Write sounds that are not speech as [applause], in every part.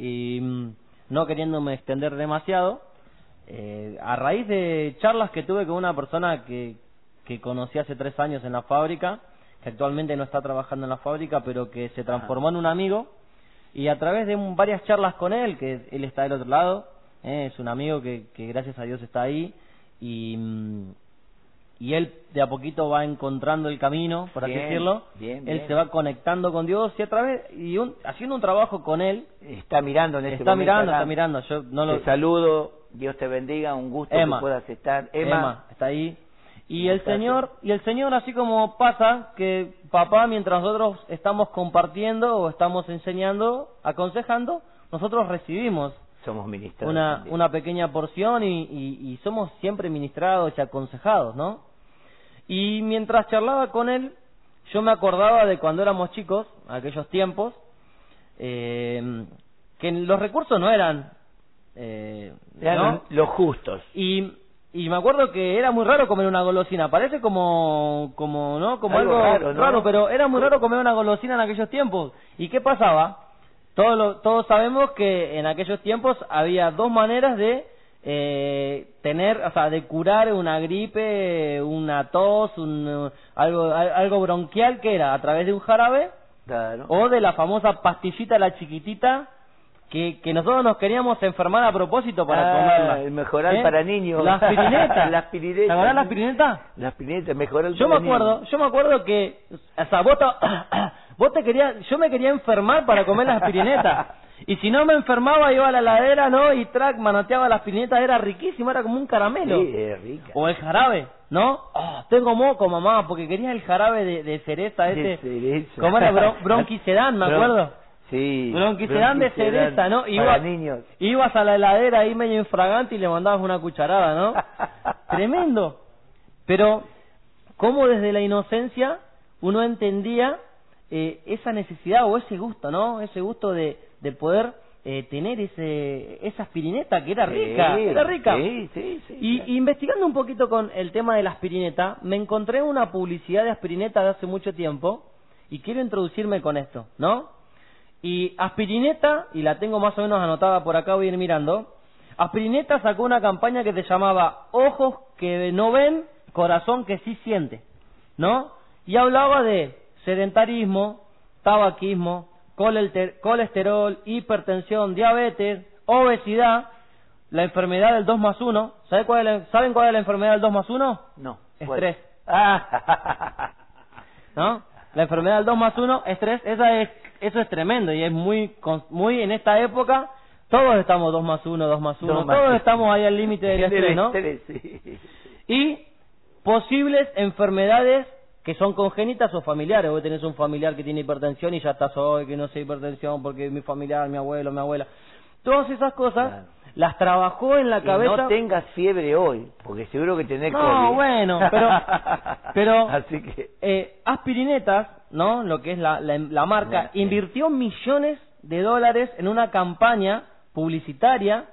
y mm, no queriéndome extender demasiado, eh, a raíz de charlas que tuve con una persona que, que conocí hace tres años en la fábrica, que actualmente no está trabajando en la fábrica, pero que se transformó en un amigo, y a través de un- varias charlas con él, que él está del otro lado, eh, es un amigo que, que gracias a Dios está ahí, y, mm, y él de a poquito va encontrando el camino, por así Bien, decirlo, bien, él se va conectando con Dios, y a través, y un- haciendo un trabajo con él, Está mirando en este está momento mirando, está mirando, yo no lo... Te saludo, Dios te bendiga, un gusto Emma. que puedas estar. Emma. Emma, está ahí. Y el. Señor, y el Señor así como pasa que papá mientras nosotros estamos compartiendo o estamos enseñando, aconsejando, nosotros recibimos somos ministros. una, también. una pequeña porción y, y- y somos siempre ministrados y aconsejados, ¿no? Y mientras charlaba con él, yo me acordaba de cuando éramos chicos, aquellos tiempos, eh, que los recursos no eran... Eh, Eran ¿no? los justos. Y, y me acuerdo que era muy raro comer una golosina. Parece como, como ¿no? Como Algo algo, raro, ¿no? pero era muy raro comer una golosina en aquellos tiempos. ¿Y qué pasaba? Todos, todos sabemos que en aquellos tiempos había dos maneras de eh, tener, o sea, de curar una gripe, una tos, un, algo, al- algo bronquial, que era a través de un jarabe Claro. o de la famosa pastillita, la chiquitita, que, que nosotros nos queríamos enfermar a propósito para Ah, comerla. el mejoral ¿Eh? para niños. La aspirineta. [laughs] La aspirineta. ¿Te acordás la aspirineta? La aspirineta, mejoral Yo me para niños. acuerdo, yo me acuerdo que, o sea, vos, [clears throat] [coughs] vos te querías, yo me quería enfermar para comer la aspirineta. Y si no me enfermaba, iba a la heladera, ¿no? Y track, manoteaba la aspirineta, era riquísimo, era como un caramelo. Sí, es rica. O el jarabe, ¿no? Oh, tengo moco, mamá, porque quería el jarabe de, de cereza De ese. cereza. ¿Cómo era? Bron- [laughs] bronquisedán, me acuerdo. Sí. Bronquisedán de cereza, ¿no? Para Iba- niños. Ibas a la heladera ahí medio infragante y le mandabas una cucharada, ¿no? [laughs] Tremendo. Pero, ¿cómo desde la inocencia uno entendía eh, esa necesidad o ese gusto, ¿no? Ese gusto de, de poder eh, tener ese esa aspirineta que era rica, Sí, era rica. Sí, sí, sí. Y claro. investigando un poquito con el tema de la aspirineta, me encontré una publicidad de aspirineta de hace mucho tiempo y quiero introducirme con esto, ¿no? Y aspirineta, y la tengo más o menos anotada por acá, voy a ir mirando. Aspirineta sacó una campaña que se llamaba Ojos que no ven, corazón que sí siente, ¿no? Y hablaba de sedentarismo, tabaquismo, colesterol, hipertensión, diabetes, obesidad, la enfermedad del 2 más 1. ¿Sabe cuál es la- ¿Saben cuál es la enfermedad del 2 más 1? No. Estrés. Ah. [laughs] ¿No? La enfermedad del 2 más 1, estrés, esa es, eso es tremendo y es muy, muy en esta época, todos estamos 2 más 1, 2 más 1, Dos más todos estamos ahí al límite del [laughs] Del estrés, ¿no? estrés, sí. Y posibles enfermedades que son congénitas o familiares. Vos tenés un familiar que tiene hipertensión y ya estás hoy que no sé hipertensión porque mi familiar, mi abuelo, mi abuela. Todas esas cosas Claro. las trabajó en la Y cabeza. no tengas fiebre hoy, porque seguro que tenés No, COVID. bueno, [laughs] pero- pero- Así que... eh, Aspirinetas, ¿no? Lo que es la, la, la marca, sí. invirtió millones de dólares en una campaña publicitaria.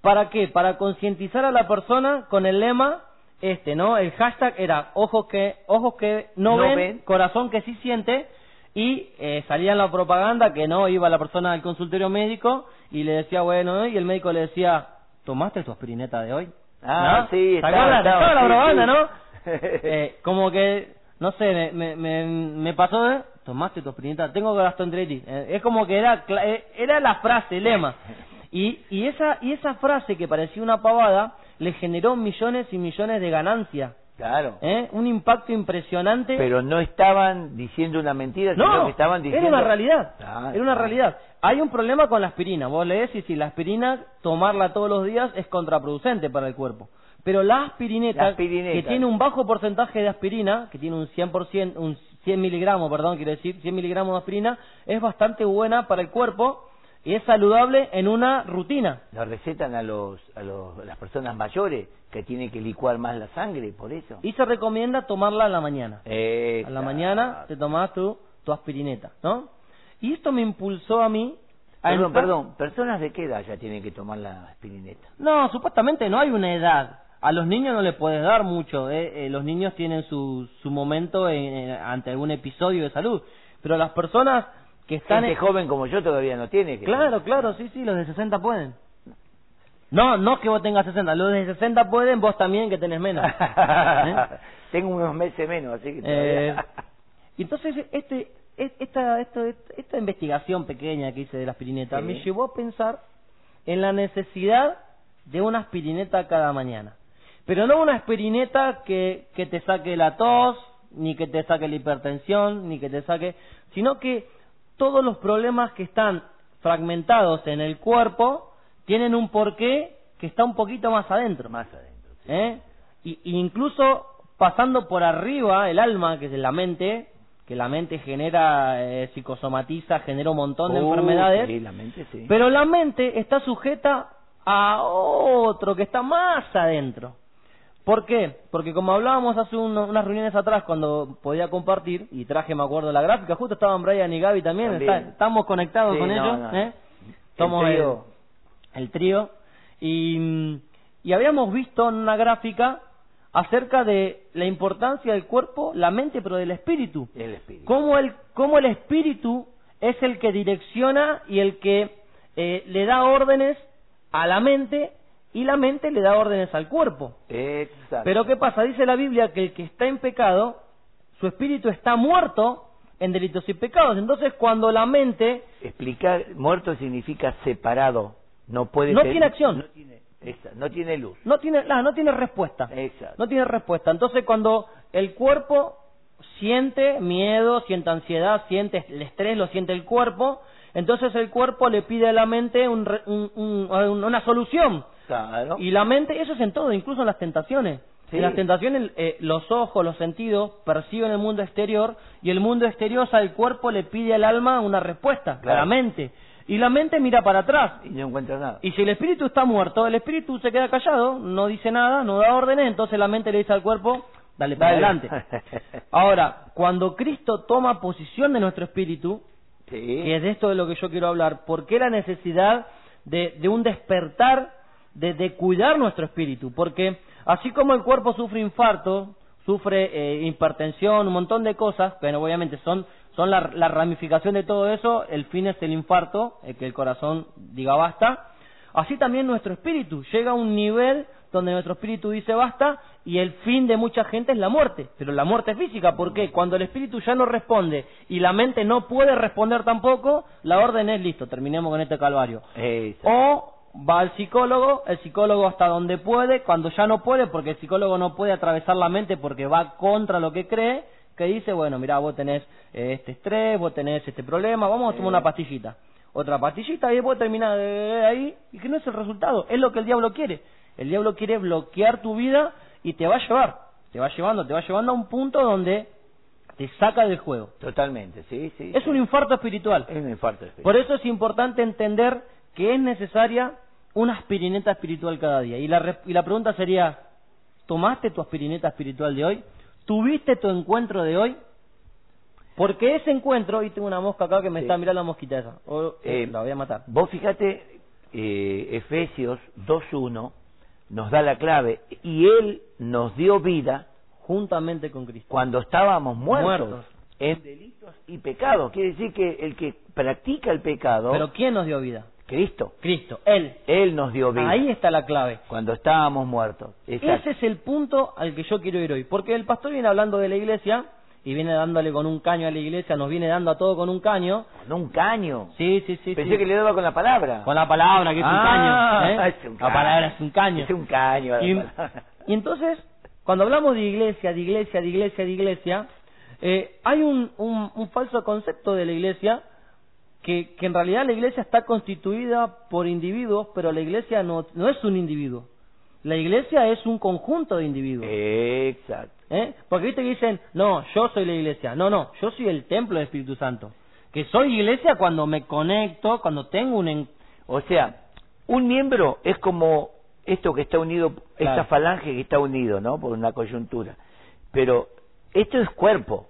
¿Para qué? Para concientizar a la persona con el lema este, ¿no? El hashtag era ojos que, ojos que no, No ven, ven. corazón que sí siente. Y eh, salía en la propaganda que no iba la persona al consultorio médico y le decía, bueno, y el médico le decía, ¿tomaste tu aspirineta de hoy? Ah, ¿No? sí, ¿Se estaba- la propaganda, sí. ¿no? [laughs] Eh, como que, no sé, me, me, me, me pasó de, tomaste tu aspirineta, tengo gastroenteritis. Eh, es como que era, eh, era la frase, el lema. [laughs] Y, y, esa, y esa frase que parecía una pavada le generó millones y millones de ganancias. Claro. ¿eh? Un impacto impresionante. Pero no estaban diciendo una mentira, sino no, que estaban diciendo... era una realidad. Era una realidad. Hay un problema con la aspirina. Vos lees y si la aspirina, tomarla todos los días es contraproducente para el cuerpo. Pero la aspirineta, La aspirineta. que tiene un bajo porcentaje de aspirina, que tiene un 100%, un 100 miligramos, perdón, quiero decir, 100 miligramos de aspirina, es bastante buena para el cuerpo y es saludable en una rutina. Lo recetan a los a los, a las personas mayores que tienen que licuar más la sangre, por eso. Y se recomienda tomarla a la mañana. Eh, A la mañana te tomás tu, tu aspirineta, ¿no? Y esto me impulsó a mí Perdón, perdón, ¿personas de qué edad ya tienen que tomar la aspirineta? No, supuestamente no hay una edad. A los niños no les puedes dar mucho. ¿eh? Eh, los niños tienen su, su momento en- en- ante algún episodio de salud. Pero las personas que están... Gente joven como yo todavía no tiene. Que Claro, claro, sí, sí, los de 60 pueden. No, no que vos tengas 60, los de 60 pueden, vos también que tenés menos. [laughs] ¿Eh? Tengo unos meses menos, así que Eh, todavía... y entonces, este, es- esta, esto- esta investigación pequeña que hice de la aspirineta Sí. me llevó a pensar en la necesidad de una aspirineta cada mañana. Pero no una aspirineta que, que te saque la tos, ni que te saque la hipertensión, ni que te saque, sino que todos los problemas que están fragmentados en el cuerpo tienen un porqué que está un poquito más adentro. Más adentro. sí. ¿eh? Y, y incluso pasando por arriba el alma, que es la mente, que la mente genera, eh, psicosomatiza, genera un montón de Uh, enfermedades, Sí, la mente sí. pero la mente está sujeta a otro que está más adentro. ¿Por qué? Porque como hablábamos hace uno- unas reuniones atrás cuando podía compartir, y traje, me acuerdo, la gráfica, justo estaban Brian y Gaby también, está- estamos conectados Sí, con no, ellos, no. ¿eh? Somos el- trío. el trío, y, y habíamos visto en una gráfica acerca de la importancia del cuerpo, la mente, pero del espíritu. El espíritu. Cómo el, cómo el espíritu es el que direcciona y el que eh, le da órdenes a la mente y la mente le da órdenes al cuerpo. Exacto. Pero ¿qué pasa? Dice la Biblia que el que está en pecado, su espíritu está muerto en delitos y pecados. Entonces cuando la mente Explicar, muerto significa separado. No puede No ser- tiene acción. No tiene, esa- no tiene luz. no tiene, ah, no tiene respuesta. Exacto. No tiene respuesta. Entonces, cuando el cuerpo siente miedo, siente ansiedad, siente el estrés, lo siente el cuerpo, entonces el cuerpo le pide a la mente un un- un- una solución. Claro. Y la mente, eso es en todo, incluso en las tentaciones. Sí. En las tentaciones, eh, los ojos, los sentidos perciben el mundo exterior y el mundo exterior, o sea, el cuerpo le pide al alma una respuesta, Claro. la mente. Y la mente mira para atrás. Y no encuentra nada. Y si el espíritu está muerto, el espíritu se queda callado, no dice nada, no da órdenes, entonces la mente le dice al cuerpo, dale para Dale. adelante. [laughs] Ahora, cuando Cristo toma posición de nuestro espíritu, sí. que es de esto de lo que yo quiero hablar, ¿por qué la necesidad de, de un despertar, de, de cuidar nuestro espíritu? Porque así como el cuerpo sufre infarto, sufre eh, hipertensión, un montón de cosas, pero obviamente son, son la, la ramificación de todo eso, el fin es el infarto, eh, que el corazón diga basta, así también nuestro espíritu llega a un nivel donde nuestro espíritu dice basta y el fin de mucha gente es la muerte, pero la muerte física, ¿por qué? Cuando el espíritu ya no responde y la mente no puede responder tampoco, la orden es listo, terminemos con este calvario. O va al psicólogo, el psicólogo hasta donde puede, cuando ya no puede, porque el psicólogo no puede atravesar la mente porque va contra lo que cree, que dice, bueno, mira, vos tenés eh, este estrés, vos tenés este problema, vamos a tomar una pastillita. Otra pastillita y después termina de ahí, y que no es el resultado, es lo que el diablo quiere. El diablo quiere bloquear tu vida y te va a llevar, te va llevando, te va llevando a un punto donde te saca del juego. Totalmente, sí, sí. Es un infarto espiritual. Es un infarto. espiritual. Por eso es importante entender que es necesaria una aspirineta espiritual cada día. Y la, y la pregunta sería, ¿tomaste tu aspirineta espiritual de hoy? ¿Tuviste tu encuentro de hoy? Porque ese encuentro, y tengo una mosca acá que me Sí. está mirando la mosquita esa, o, eh, Eh, la voy a matar. Vos fíjate, eh, Efesios 2.1 nos da la clave y Él nos dio vida Juntamente con Cristo. cuando estábamos muertos, Muertos. en delitos y pecados. Quiere decir que el que practica el pecado, Pero ¿quién nos dio vida? Cristo, Cristo, Él. Él nos dio vida Ahí está la clave. cuando estábamos muertos. Exacto. Ese es el punto al que yo quiero ir hoy. Porque el pastor viene hablando de la iglesia y viene dándole con un caño a la iglesia, nos viene dando a todo con un caño. Con un caño. Sí, sí, sí. Pensé sí. que le daba con la palabra. Con la palabra, que es un Ah, caño. ¿eh? [laughs] es un La caño. palabra es un caño. Es un caño. Y, entonces, cuando hablamos de iglesia, de iglesia, de iglesia, de iglesia, eh, hay un, un, un falso concepto de la iglesia que, que en realidad la iglesia está constituida por individuos, pero la iglesia no, no es un individuo. La iglesia es un conjunto de individuos. Exacto. ¿Eh? Porque viste que dicen, no, yo soy la iglesia. No, no, yo soy el templo del Espíritu Santo. Que soy iglesia cuando me conecto, cuando tengo un... en- O sea, un miembro es como esto que está unido, Claro. esta falange que está unido, ¿no? Por una coyuntura. Pero esto es cuerpo,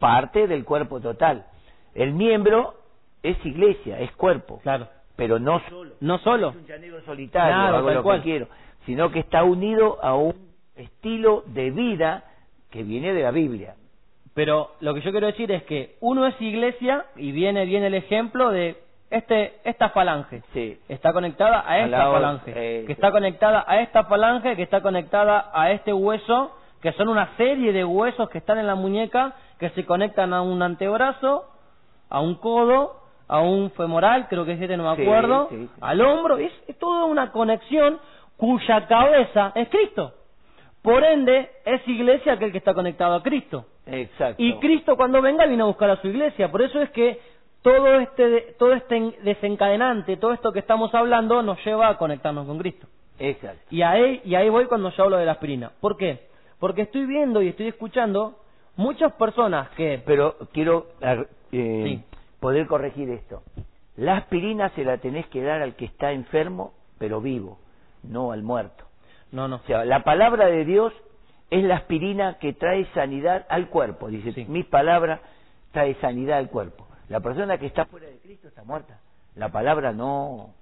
parte del cuerpo total. El miembro es iglesia, es cuerpo, Claro. pero no solo. No solo. Es un llanero solitario, Claro, hago lo cual. que quiero, sino que está unido a un estilo de vida que viene de la Biblia. Pero lo que yo quiero decir es que uno es iglesia y viene bien el ejemplo de este esta falange. Sí. Está conectada a esta falange, eh, que está conectada a esta falange, que está conectada a este hueso, que son una serie de huesos que están en la muñeca que se conectan a un antebrazo, a un codo, a un femoral, creo que es este, no me acuerdo, sí, sí. al hombro, es, es toda una conexión cuya cabeza es Cristo. Por ende, es iglesia aquel que está conectado a Cristo. Exacto. Y Cristo cuando venga viene a buscar a su iglesia. Por eso es que todo este, todo este desencadenante, todo esto que estamos hablando, nos lleva a conectarnos con Cristo. Exacto. Y ahí, y ahí voy cuando yo hablo de la aspirina. ¿Por qué? Porque estoy viendo y estoy escuchando muchas personas que... Pero quiero eh, Sí. Poder corregir esto. La aspirina se la tenés que dar al que está enfermo, pero vivo, no al muerto. No, no. O sea, la palabra de Dios es la aspirina que trae sanidad al cuerpo. Dice, Sí. mis palabras trae sanidad al cuerpo. La persona que está fuera de Cristo está muerta. La palabra no.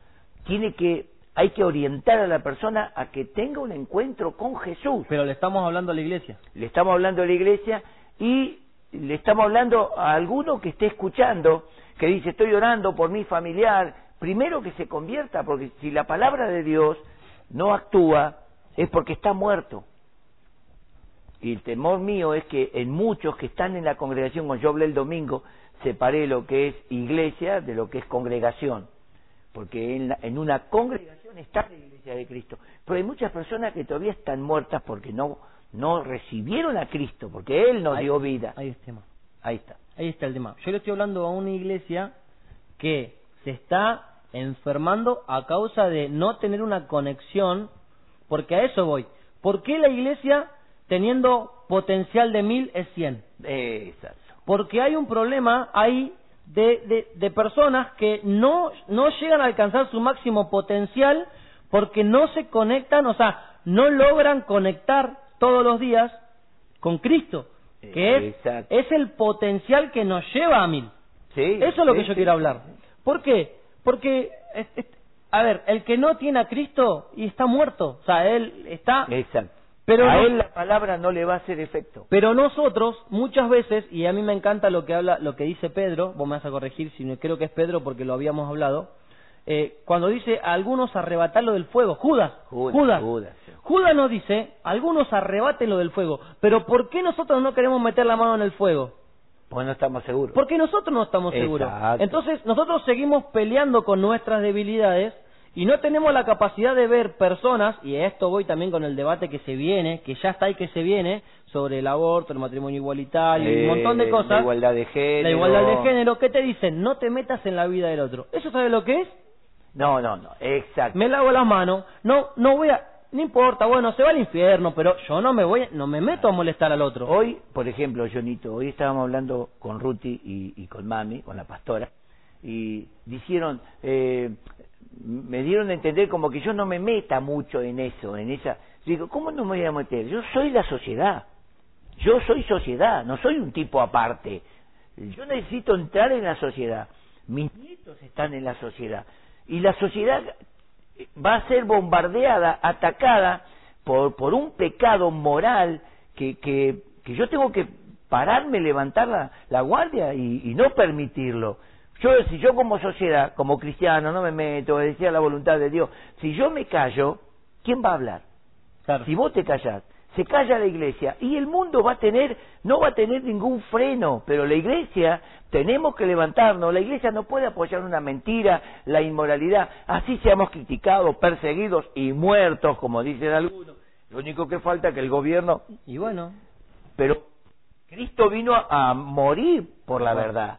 Tiene que, hay que orientar a la persona a que tenga un encuentro con Jesús. Pero le estamos hablando a la iglesia. Le estamos hablando a la iglesia y le estamos hablando a alguno que esté escuchando, que dice, estoy orando por mi familiar. Primero que se convierta, porque si la palabra de Dios no actúa, es porque está muerto. Y el temor mío es que en muchos que están en la congregación, como yo hablé el domingo, separé lo que es iglesia de lo que es congregación. Porque en, la- en una congregación está la iglesia de Cristo. Pero hay muchas personas que todavía están muertas porque no, no recibieron a Cristo, porque Él nos Ahí- dio vida. Ahí está. Ahí está el tema. Yo le estoy hablando a una iglesia que se está enfermando a causa de no tener una conexión, porque a eso voy. ¿Por qué la iglesia, teniendo potencial de mil, es cien? Exacto. Porque hay un problema ahí de, de, de personas que no, no llegan a alcanzar su máximo potencial porque no se conectan, o sea, no logran conectar todos los días con Cristo, que es, es el potencial que nos lleva a mil. Sí, Eso es lo sí, que yo sí. quiero hablar. ¿Por qué? Porque, es- es- a ver, el que no tiene a Cristo y está muerto, o sea, él está... Exacto. Pero a no- él la palabra no le va a hacer efecto. Pero nosotros, muchas veces, y a mí me encanta lo que habla, lo que dice Pedro, vos me vas a corregir si no creo que es Pedro porque lo habíamos hablado, eh, cuando dice algunos arrebatarlo del fuego, Judas, Judas, Judas, Judas, sí. Judas nos dice, algunos arrebátenlo del fuego, pero ¿por qué nosotros no queremos meter la mano en el fuego? Pues no estamos seguros. Porque nosotros no estamos seguros. Exacto. Entonces nosotros seguimos peleando con nuestras debilidades y no tenemos la capacidad de ver personas, y a esto voy también con el debate que se viene, que ya está ahí que se viene, sobre el aborto, el matrimonio igualitario, y un montón de Eh, cosas. La igualdad de género. La igualdad de género, ¿qué te dicen? No te metas en la vida del otro. ¿Eso sabe lo que es? No, no, no. Exacto. Me lavo las manos, no, no voy a, no importa, bueno, se va al infierno, pero yo no me voy, no me meto a molestar al otro. Hoy, por ejemplo, Jonito, hoy estábamos hablando con Ruti y, y con Mami, con la pastora, y dijeron, eh, me dieron a entender como que yo no me meta mucho en eso, en esa. Digo, ¿cómo no me voy a meter? Yo soy la sociedad. Yo soy sociedad, no soy un tipo aparte. Yo necesito entrar en la sociedad. Mis nietos están en la sociedad. Y la sociedad va a ser bombardeada, atacada por, por un pecado moral que, que, que yo tengo que pararme, levantar la, la guardia y, y no permitirlo. Yo, si yo como sociedad, como cristiano, no me meto, decía la voluntad de Dios, si yo me callo, ¿quién va a hablar? Claro. Si vos te callás, se calla la iglesia y el mundo va a tener, no va a tener ningún freno, pero la iglesia tenemos que levantarnos, la iglesia no puede apoyar una mentira, la inmoralidad, así seamos criticados, perseguidos y muertos, como dicen algunos. Lo único que falta es que el gobierno, Y bueno, pero Cristo vino a, morir por la verdad.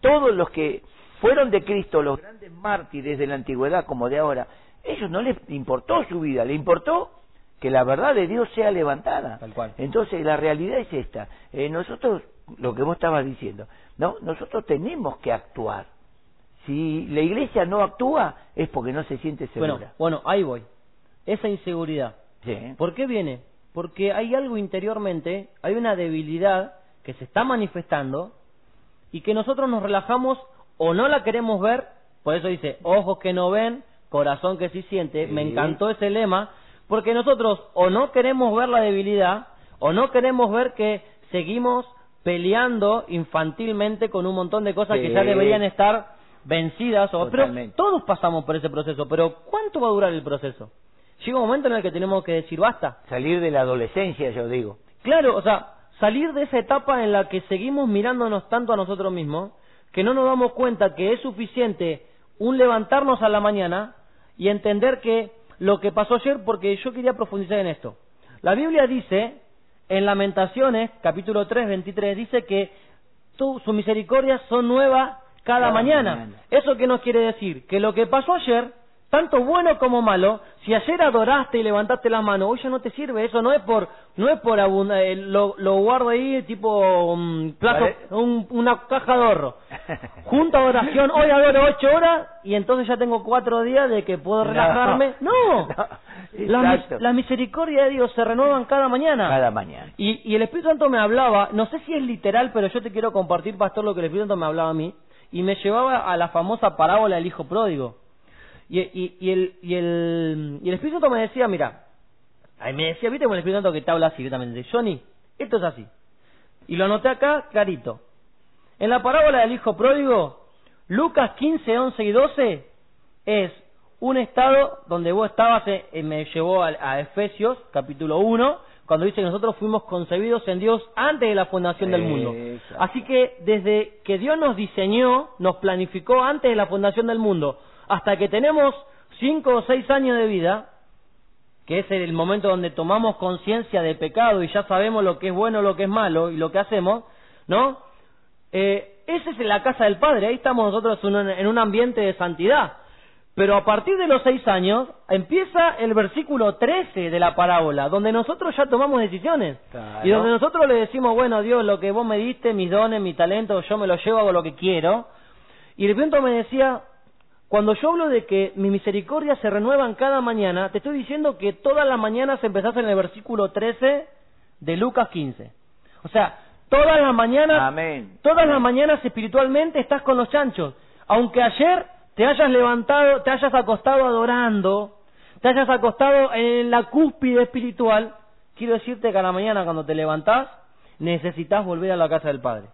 Todos los que fueron de Cristo, los grandes mártires de la antigüedad como de ahora, ellos no les importó su vida, le importó que la verdad de Dios sea levantada. Tal cual. Entonces la realidad es esta. Eh, nosotros, lo que vos estabas diciendo, no, nosotros tenemos que actuar. Si la iglesia no actúa es porque no se siente segura. bueno, bueno, ahí voy. Esa inseguridad. Sí. ¿Por qué viene? Porque hay algo interiormente, hay una debilidad que se está manifestando y que nosotros nos relajamos o no la queremos ver, por eso dice, ojos que no ven, corazón que sí siente, me encantó ese lema, porque nosotros o no queremos ver la debilidad o no queremos ver que seguimos peleando infantilmente con un montón de cosas que ya deberían estar vencidas. O, pero todos pasamos por ese proceso, pero ¿cuánto va a durar el proceso? Llega un momento en el que tenemos que decir basta. Salir de la adolescencia, yo digo. Claro, o sea, salir de esa etapa en la que seguimos mirándonos tanto a nosotros mismos que no nos damos cuenta que es suficiente un levantarnos a la mañana y entender que lo que pasó ayer, porque yo quería profundizar en esto. La Biblia dice, en Lamentaciones, capítulo 3, 23, dice que tu, sus misericordias son nuevas cada, Cada mañana. mañana. ¿Eso qué nos quiere decir? Que lo que pasó ayer, tanto bueno como malo, si ayer adoraste y levantaste la mano, hoy ya no te sirve. Eso no es por, no es por abunda- eh, lo, lo guardo ahí tipo um, Vale. un- una caja de ahorro. [laughs] Junta oración, hoy adoro ocho horas y entonces ya tengo cuatro días de que puedo relajarme. [laughs] No, No, La, mis- exacto. la misericordia de Dios se renuevan cada mañana. Cada mañana. Y, y el Espíritu Santo me hablaba, no sé si es literal, pero yo te quiero compartir, pastor, lo que el Espíritu Santo me hablaba a mí, y me llevaba a la famosa parábola del Hijo Pródigo. Y, y, y el, y, el, y el Espíritu Santo me decía, mira, ahí me decía, viste con el Espíritu Santo que te habla así directamente, Johnny, esto es así. Y lo anoté acá clarito. En la parábola del Hijo Pródigo, Lucas 15, 11 y 12 es un estado donde vos estabas, eh, eh, me llevó a, a Efesios, capítulo 1, cuando dice que nosotros fuimos concebidos en Dios antes de la fundación del mundo. Así que desde que Dios nos diseñó, nos planificó antes de la fundación del mundo, hasta que tenemos 5 o 6 años de vida, que es el momento donde tomamos conciencia de pecado y ya sabemos lo que es bueno, lo que es malo y lo que hacemos, ¿no? Eh, esa es la casa del Padre, ahí estamos nosotros en un, en un ambiente de santidad. Pero a partir de los seis años empieza el versículo 13 de la parábola, donde nosotros ya tomamos decisiones. Claro. Y donde nosotros le decimos, bueno, Dios, lo que vos me diste, mis dones, mi talento, yo me lo llevo, hago lo que quiero. Y de pronto me decía, cuando yo hablo de que mis misericordias se renuevan cada mañana, te estoy diciendo que todas las mañanas empezás en el versículo 13 de Lucas 15. O sea, todas las mañanas, Amén. todas las mañanas espiritualmente estás con los chanchos. Aunque ayer te hayas levantado, te hayas acostado adorando, te hayas acostado en la cúspide espiritual, quiero decirte que a la mañana cuando te levantás, necesitas volver a la casa del Padre.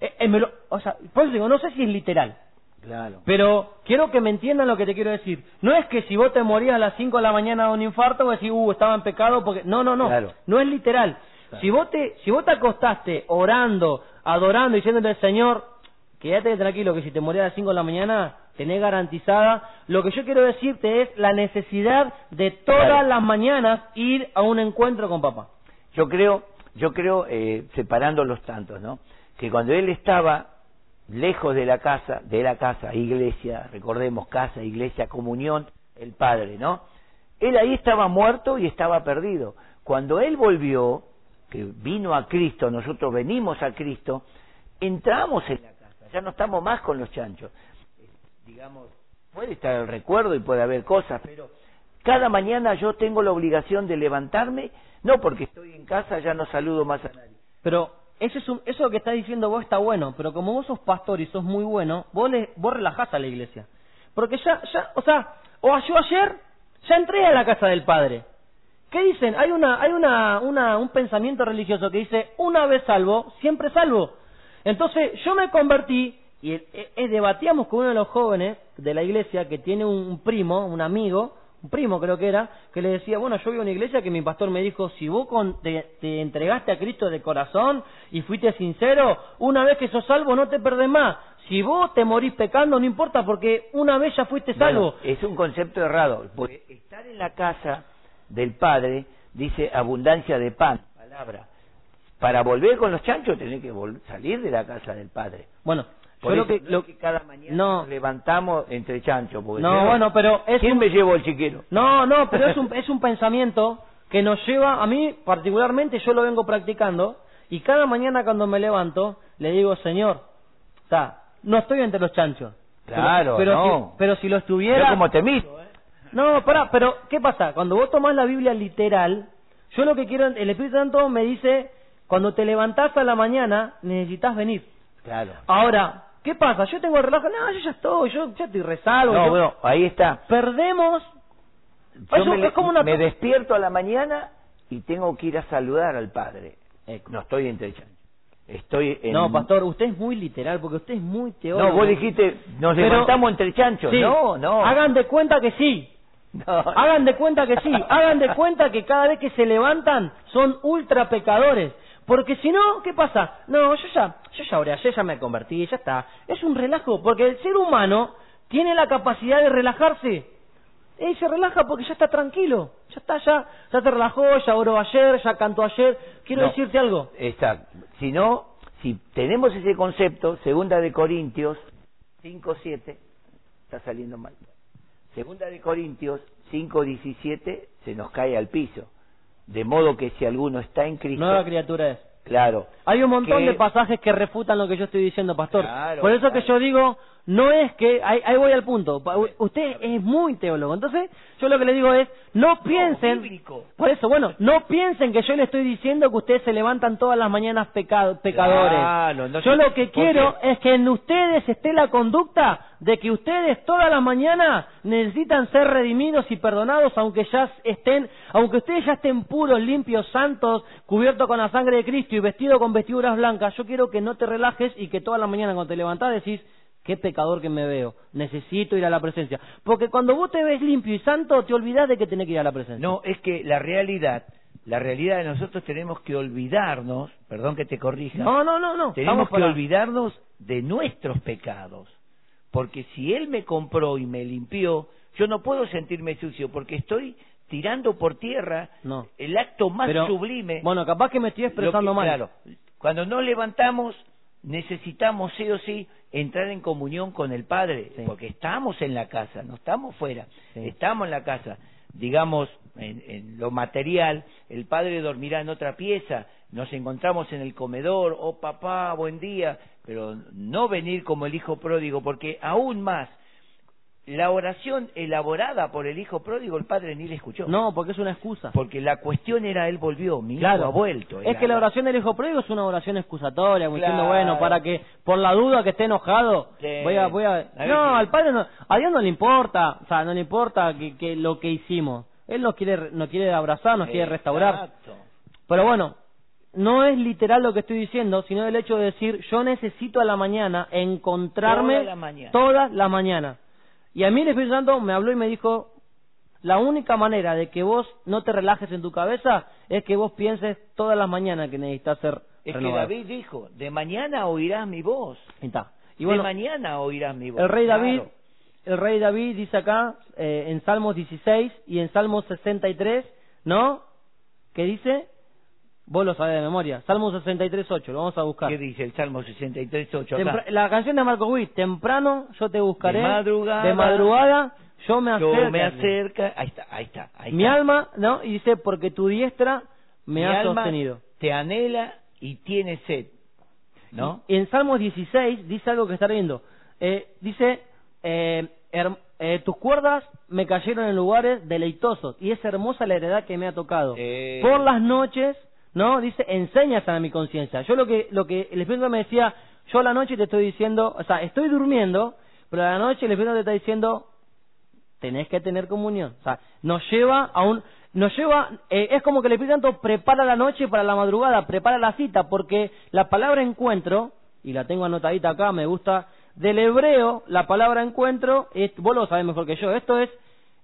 Eh, eh, me lo- o sea, por eso digo, no sé si es literal. Claro. Pero quiero que me entiendan lo que te quiero decir. No es que si vos te morías a las 5 de la mañana de un infarto, vos decís, uh, estaba en pecado porque... No, no, no. Claro. No es literal. Claro. Si vos te si vos te acostaste orando, adorando, diciéndole al Señor, quédate tranquilo que si te morías a las 5 de la mañana, tenés garantizada. Lo que yo quiero decirte es la necesidad de todas Claro. las mañanas ir a un encuentro con papá. Yo creo, yo creo, eh, separando los tantos, ¿no? Que cuando él estaba lejos de la casa, de la casa, iglesia, recordemos casa, iglesia, comunión, el Padre, ¿no? Él ahí estaba muerto y estaba perdido. Cuando él volvió, que vino a Cristo, nosotros venimos a Cristo, entramos en la casa, ya no estamos más con los chanchos. Digamos, puede estar el recuerdo y puede haber cosas, pero cada mañana yo tengo la obligación de levantarme, no porque estoy en casa ya no saludo más a nadie. Pero eso, es un- eso que estás diciendo vos está bueno, pero como vos sos pastor y sos muy bueno, vos, le, vos relajás a la iglesia. Porque ya, ya, o sea, o yo ayer ya entré a la casa del Padre. ¿Qué dicen? Hay una, hay una, una, un pensamiento religioso que dice, una vez salvo, siempre salvo. Entonces yo me convertí, y eh, eh, debatíamos con uno de los jóvenes de la iglesia que tiene un primo, un amigo, un primo creo que era, que le decía, bueno, yo a una iglesia que mi pastor me dijo, si vos con- te, te entregaste a Cristo de corazón y fuiste sincero, una vez que sos salvo no te perdés más. Si vos te morís pecando, no importa, porque una vez ya fuiste salvo. Bueno, es un concepto errado, porque estar en la casa del Padre dice abundancia de pan, palabra. Para volver con los chanchos tenés que salir de la casa del Padre. Bueno, Por yo eso lo que... no lo- es que cada mañana no. nos levantamos entre chanchos. porque No, no, bueno, pero es ¿Quién un- me llevó el chiquero? No, no, pero es un, es un pensamiento que nos lleva, a mí particularmente yo lo vengo practicando, y cada mañana cuando me levanto, le digo, Señor, o sea, no estoy entre los chanchos. Pero- Claro, pero, no. si, pero si lo Yo estuviera... como te miro, ¿eh? No, pará, pero ¿qué pasa? Cuando vos tomás la Biblia literal, yo lo que quiero, el Espíritu Santo me dice, cuando te levantás a la mañana, necesitas venir. Claro. Ahora, ¿qué pasa? Yo tengo el reloj, no, yo ya estoy, yo ya estoy resalvo. No, yo- bueno, ahí está. Perdemos Yo Eso me, como una me to- despierto a la mañana y tengo que ir a saludar al Padre. No estoy entre estoy en... No, pastor, usted es muy literal, porque usted es muy teórico. No, vos dijiste, nos Pero- levantamos entre chanchos. Sí. No, no. Hagan de cuenta que sí. No. Hagan de cuenta que sí. Hagan de cuenta que cada vez que se levantan son ultra pecadores. Porque si no, ¿qué pasa? No, yo ya, yo ya oré ayer, ya me convertí, ya está. Es un relajo, porque el ser humano tiene la capacidad de relajarse. Él se relaja porque ya está tranquilo. Ya está, ya, ya se relajó, ya oró ayer, ya cantó ayer. Quiero No. decirte algo. Exacto. Si no, si tenemos ese concepto, segunda de Corintios 5.7, está saliendo mal. Segunda de Corintios 5.17 se nos cae al piso. De modo que si alguno está en Cristo, Nueva criatura es. claro, Hay un montón que- de pasajes que refutan lo que yo estoy diciendo, pastor. Claro, Por eso que yo digo, no es que, ahí, ahí voy al punto, usted es muy teólogo, entonces yo lo que le digo es, no piensen, por eso, bueno, no piensen que yo le estoy diciendo que ustedes se levantan todas las mañanas pecado- pecadores. Claro, no yo lo que ¿por quiero es que en ustedes esté la conducta de que ustedes todas las mañanas necesitan ser redimidos y perdonados aunque ya estén, aunque ustedes ya estén puros, limpios, santos, cubiertos con la sangre de Cristo y vestidos con vestiduras blancas, yo quiero que no te relajes y que todas las mañanas cuando te levantás decís, qué pecador que me veo, necesito ir a la presencia. Porque cuando vos te ves limpio y santo, te olvidás de que tenés que ir a la presencia. No, es que la realidad, la realidad de nosotros tenemos que olvidarnos, perdón que te corrija, no, no, no. no. tenemos que olvidarnos de nuestros pecados. Porque si Él me compró y me limpió, yo no puedo sentirme sucio porque estoy tirando por tierra No. el acto más Pero, sublime. Bueno, capaz que me estoy expresando que- mal. Claro, cuando nos levantamos necesitamos sí o sí entrar en comunión con el Padre, Sí. porque estamos en la casa, no estamos fuera, Sí. estamos en la casa. Digamos, en, en lo material, el Padre dormirá en otra pieza, nos encontramos en el comedor, oh papá, buen día, pero no venir como el hijo pródigo, porque aún más, la oración elaborada por el hijo pródigo, el Padre ni le escuchó. No, porque es una excusa. Porque la cuestión era, él volvió, mi Claro. hijo ha vuelto. Es que la oración del hijo pródigo es una oración excusatoria, como diciendo, Claro. bueno, para que por la duda que esté enojado, Sí. voy a, voy a... No, al padre no, a Dios no le importa, o sea, no le importa que, que lo que hicimos. Él nos quiere, nos quiere abrazar, nos quiere restaurar. Exacto. Pero bueno, no es literal lo que estoy diciendo, sino el hecho de decir, yo necesito a la mañana encontrarme Toda la mañana. todas las mañanas. Y a mí el Espíritu Santo me habló y me dijo, la única manera de que vos no te relajes en tu cabeza es que vos pienses todas las mañanas que necesitas ser Es que renovado. David dijo, de mañana oirás mi voz. Está. Y bueno, de mañana oirás mi voz. el rey Claro. David, el rey David dice acá eh, en Salmos 16 y en Salmos 63, ¿no? ¿Qué dice? Vos lo sabés de memoria. Salmos 63, 8, lo vamos a buscar. ¿Qué dice el Salmo 63, 8 acá? Tempra- la canción de Marco Witt, temprano yo te buscaré, De madrugada. de madrugada yo me acerco. Yo me acerca, ahí está, ahí está, ahí Mi alma, ¿no? Y dice, porque tu diestra me Mi ha alma sostenido. te anhela y tiene sed, ¿no? Y en Salmos 16 dice algo que está viendo. Eh, dice, eh, her- eh, tus cuerdas me cayeron en lugares deleitosos y es hermosa la heredad que me ha tocado. Por las noches, ¿no? Dice, enseñas a mi conciencia. Yo lo que, lo que el Espíritu me decía, yo a la noche te estoy diciendo, o sea, estoy durmiendo, pero a la noche el Espíritu te está diciendo, tenés que tener comunión. O sea, nos lleva a un... Nos lleva, eh, es como que el Espíritu Santo prepara la noche para la madrugada, prepara la cita, porque la palabra encuentro, y la tengo anotadita acá, me gusta, del hebreo, la palabra encuentro, vos lo sabés mejor que yo, esto es,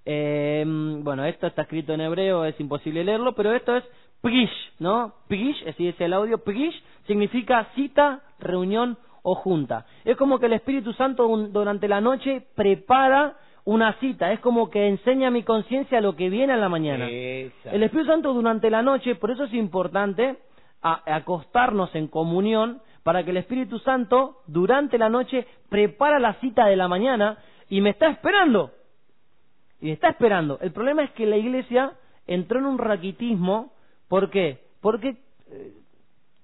eh, bueno, esto está escrito en hebreo, es imposible leerlo, pero esto es pgish, ¿no? Pgish, así dice el audio, pgish significa cita, reunión o junta. Es como que el Espíritu Santo durante la noche prepara una cita, es como que enseña a mi conciencia lo que viene en la mañana. Exacto. El Espíritu Santo durante la noche, por eso es importante a- acostarnos en comunión para que el Espíritu Santo durante la noche prepara la cita de la mañana y me está esperando. Y me está esperando. El problema es que la iglesia entró en un raquitismo. ¿Por qué? Porque eh,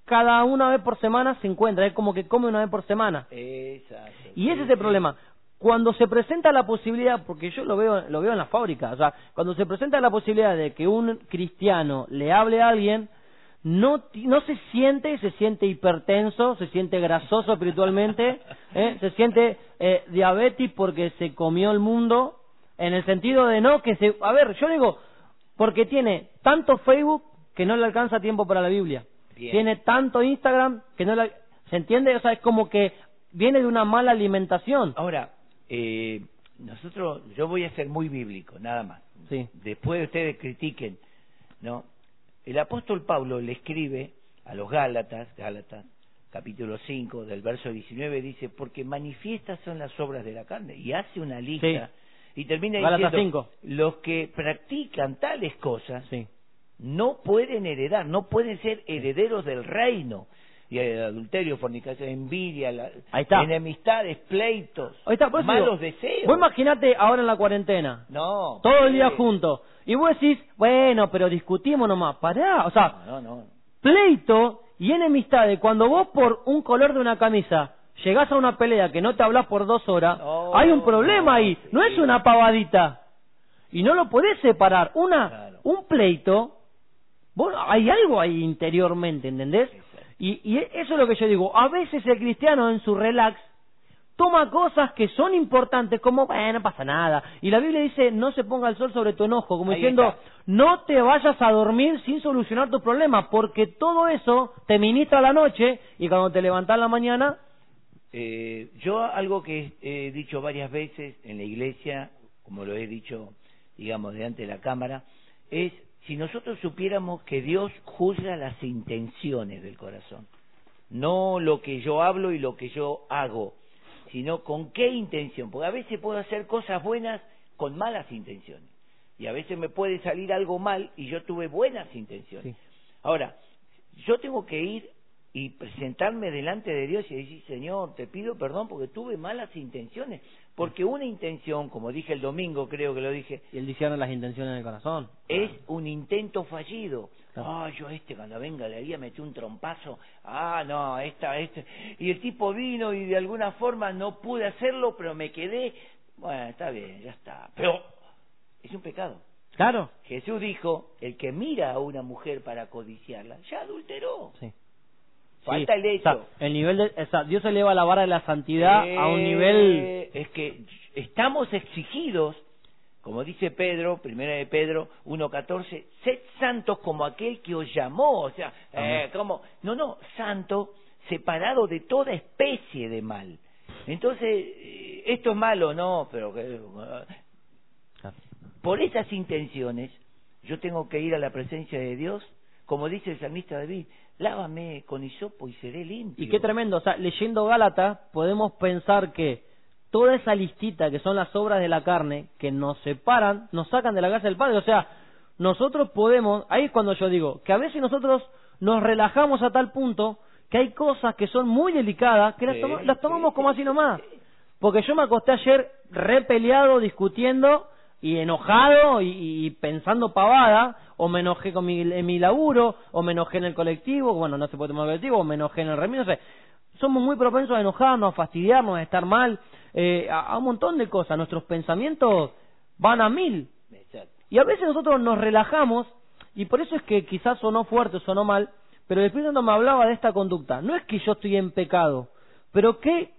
cada una vez por semana se encuentra, es como que come una vez por semana. Exacto. Y ese es el problema. Cuando se presenta la posibilidad, porque yo lo veo, lo veo en la fábrica, o sea, cuando se presenta la posibilidad de que un cristiano le hable a alguien, no, no se siente, se siente hipertenso, se siente grasoso espiritualmente, [laughs] ¿eh? se siente eh, diabético porque se comió el mundo, en el sentido de no, que se... A ver, yo digo, porque tiene tanto Facebook que no le alcanza tiempo para la Biblia. Bien. tiene tanto Instagram que no la... ¿Se entiende? O sea, es como que viene de una mala alimentación. Ahora, eh, nosotros, yo voy a ser muy bíblico, nada más. Sí. Después ustedes critiquen, ¿no? El apóstol Pablo le escribe a los Gálatas, Gálatas, capítulo 5, del verso 19, dice, porque manifiestas son las obras de la carne, y hace una lista, y termina Gálatas diciendo, 5. los que practican tales cosas Sí. No pueden heredar, no pueden ser herederos del reino. Y el adulterio, fornicación, envidia, la- Ahí está. enemistades, pleitos, Ahí está, por eso malos digo, deseos. Vos imaginate ahora en la cuarentena, No. todo el día juntos, y vos decís, bueno, pero discutimos nomás, pará, o sea, No, no. pleito y enemistades, cuando vos por un color de una camisa llegás a una pelea que no te hablas por dos horas, No, hay un problema no, ahí, no es una pavadita. Y no lo podés separar. Una, Claro. un pleito, vos, hay algo ahí interiormente, ¿entendés? Y, y eso es lo que yo digo. A veces el cristiano en su relax toma cosas que son importantes como, bueno, no pasa nada. Y la Biblia dice, no se ponga el sol sobre tu enojo, como Ahí diciendo, está. no te vayas a dormir sin solucionar tus problemas, porque todo eso te ministra la noche y cuando te levantás en la mañana, Eh, yo algo que he dicho varias veces en la iglesia, como lo he dicho, digamos, delante de la cámara, es si nosotros supiéramos que Dios juzga las intenciones del corazón, no lo que yo hablo y lo que yo hago, sino con qué intención, porque a veces puedo hacer cosas buenas con malas intenciones, y a veces me puede salir algo mal y yo tuve buenas intenciones. Sí. Ahora, yo tengo que ir y presentarme delante de Dios y decir, Señor, te pido perdón porque tuve malas intenciones. Porque una intención, como dije el domingo, creo que lo dije, y él discierne las intenciones del corazón. es un intento fallido. Ah, yo a este cuando venga le había metido un trompazo. Ah, no, esta, este. Y el tipo vino y de alguna forma no pude hacerlo, pero me quedé. Bueno, está bien, ya está. Pero es un pecado. Claro. Jesús dijo, el que mira a una mujer para codiciarla, ya adulteró. Sí. Falta Sí, el hecho. o sea, el nivel de, o sea, Dios eleva la vara de la santidad a un Eh, nivel Es que estamos exigidos, como dice Pedro, primera de Pedro 1.14, sed santos como aquel que os llamó. O sea, eh, como, no, no, santo, separado de toda especie de mal. Entonces, eh, esto es malo, no, pero por esas intenciones, yo tengo que ir a la presencia de Dios, como dice el salmista David, lávame con hisopo y seré limpio. Y qué tremendo, o sea, leyendo Gálatas podemos pensar que toda esa listita que son las obras de la carne, que nos separan, nos sacan de la casa del Padre, o sea, nosotros podemos, ahí es cuando yo digo, que a veces nosotros nos relajamos a tal punto que hay cosas que son muy delicadas que las, toma- las tomamos como sí, así nomás. Porque yo me acosté ayer repeleado, discutiendo y enojado y, y pensando pavada, o me enojé con mi, en mi laburo, o me enojé en el colectivo, bueno, no se puede tomar el colectivo, o me enojé en el remedio, no sé. Somos muy propensos a enojarnos, a fastidiarnos, a estar mal, eh, a, a un montón de cosas. Nuestros pensamientos van a mil. Y a veces nosotros nos relajamos, y por eso es que quizás sonó fuerte, sonó mal, pero el Espíritu Santo me hablaba de esta conducta. No es que yo estoy en pecado, pero qué,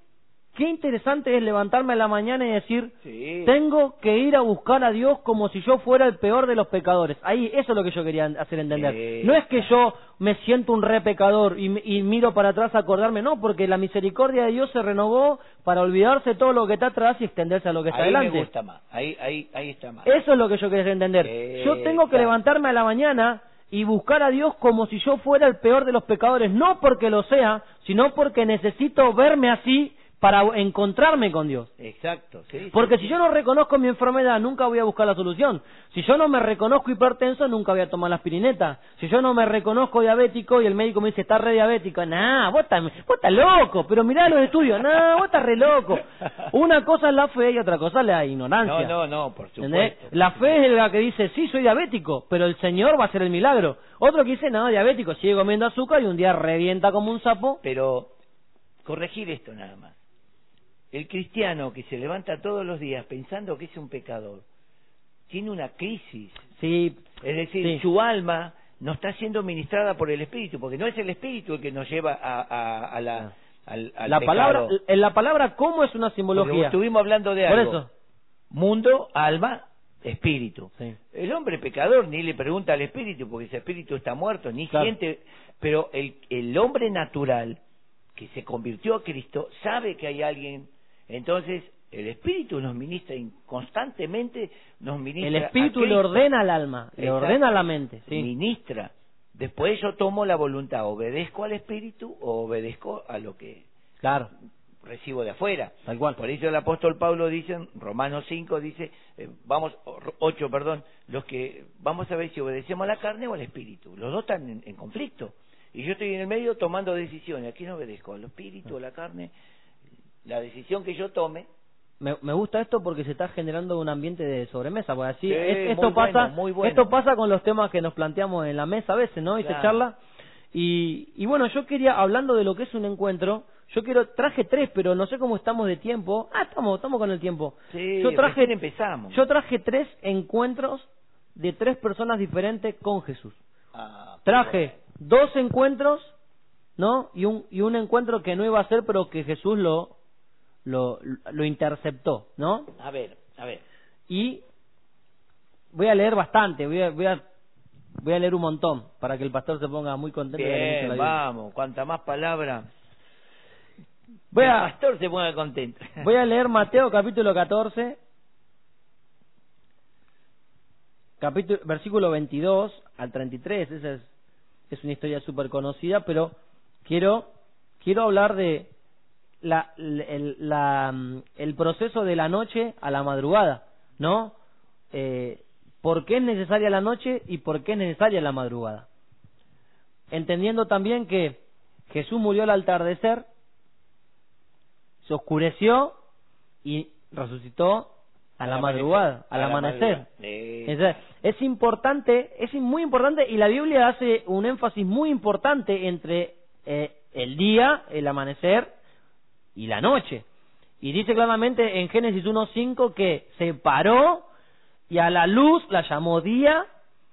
qué interesante es levantarme a la mañana y decir, Sí. tengo que ir a buscar a Dios como si yo fuera el peor de los pecadores. Ahí, eso es lo que yo quería hacer entender. Sí. No es que yo me siento un re pecador y, y miro para atrás a acordarme, no, porque la misericordia de Dios se renovó para olvidarse todo lo que está atrás y extenderse a lo que está ahí adelante. me gusta más, ahí, ahí, ahí está más. Eso es lo que yo quería entender. Sí, yo tengo que levantarme a la mañana y buscar a Dios como si yo fuera el peor de los pecadores, no porque lo sea, sino porque necesito verme así para encontrarme con Dios. Exacto, sí. Porque sí, si yo no reconozco mi enfermedad, nunca voy a buscar la solución. Si yo no me reconozco hipertenso, nunca voy a tomar la aspirineta. Si yo no me reconozco diabético y el médico me dice, está re diabético, nah, vos estás, vos estás loco, pero mirá los estudios, nah, vos estás re loco. Una cosa es la fe y otra cosa es la ignorancia. No, no, no, por ¿Entendés? supuesto. La fe es la que dice, sí, soy diabético, pero el Señor va a hacer el milagro. Otro que dice, no, diabético, sigue comiendo azúcar y un día revienta como un sapo. Pero corregir esto nada más. El cristiano que se levanta todos los días pensando que es un pecador, tiene una crisis. Sí, Es decir, Sí. su alma no está siendo ministrada por el Espíritu, porque no es el Espíritu el que nos lleva a, a- a la, al, al la pecado. palabra, en la palabra cómo es una Porque simbología. estuvimos hablando de Por algo. eso, Mundo, alma espíritu. Sí. El hombre pecador ni le pregunta al espíritu porque ese espíritu está muerto, ni Claro. siente, pero el, el hombre natural que se convirtió a Cristo sabe que hay alguien, entonces el espíritu nos ministra in- constantemente, nos ministra El espíritu le ordena al alma, le Exacto. ordena a la mente. Sí. ministra. Después yo tomo la voluntad, obedezco al espíritu o obedezco a lo que Claro, recibo de afuera. tal cual. Por eso el apóstol Pablo dice, en Romanos 5 dice, eh, vamos, 8, perdón, los que, vamos a ver si obedecemos a la carne o al espíritu. Los dos están en, en conflicto. Y yo estoy en el medio tomando decisiones. ¿A quién obedezco? ¿Al espíritu o a la carne? La decisión que yo tome, Me, me gusta esto porque se está generando un ambiente de sobremesa, porque así Sí, es- esto bueno, pasa, muy bueno. esto pasa con los temas que nos planteamos en la mesa a veces, ¿no? Y se charla. Y, y bueno, yo quería hablando de lo que es un encuentro, yo quiero traje tres, pero no sé cómo estamos de tiempo. Ah, estamos, estamos con el tiempo. sí, yo traje, empezamos. yo traje tres encuentros de tres personas diferentes con Jesús. Ah, Traje dos encuentros, ¿no? Y un, y un encuentro que no iba a ser, pero que Jesús lo, lo, lo interceptó, ¿no? A ver, a ver. Y voy a leer bastante, voy a, voy a, voy a leer un montón para que el pastor se ponga muy contento. Bien, la vamos, cuanta más palabras. Voy el a, pastor se ponga contento. [laughs] voy a leer Mateo capítulo 14, capítulo, versículo 22 al 33, esa es, es una historia súper conocida, pero quiero, quiero hablar de la, el, la, el proceso de la noche a la madrugada, ¿no? Eh, ¿Por qué es necesaria la noche y por qué es necesaria la madrugada? Entendiendo también que Jesús murió al atardecer, se oscureció y resucitó a la madrugada, al amanecer. es importante, es muy importante y la Biblia hace un énfasis muy importante entre eh, el día, el amanecer y la noche. Y dice claramente en Génesis 1.5 que se paró y a la luz la llamó día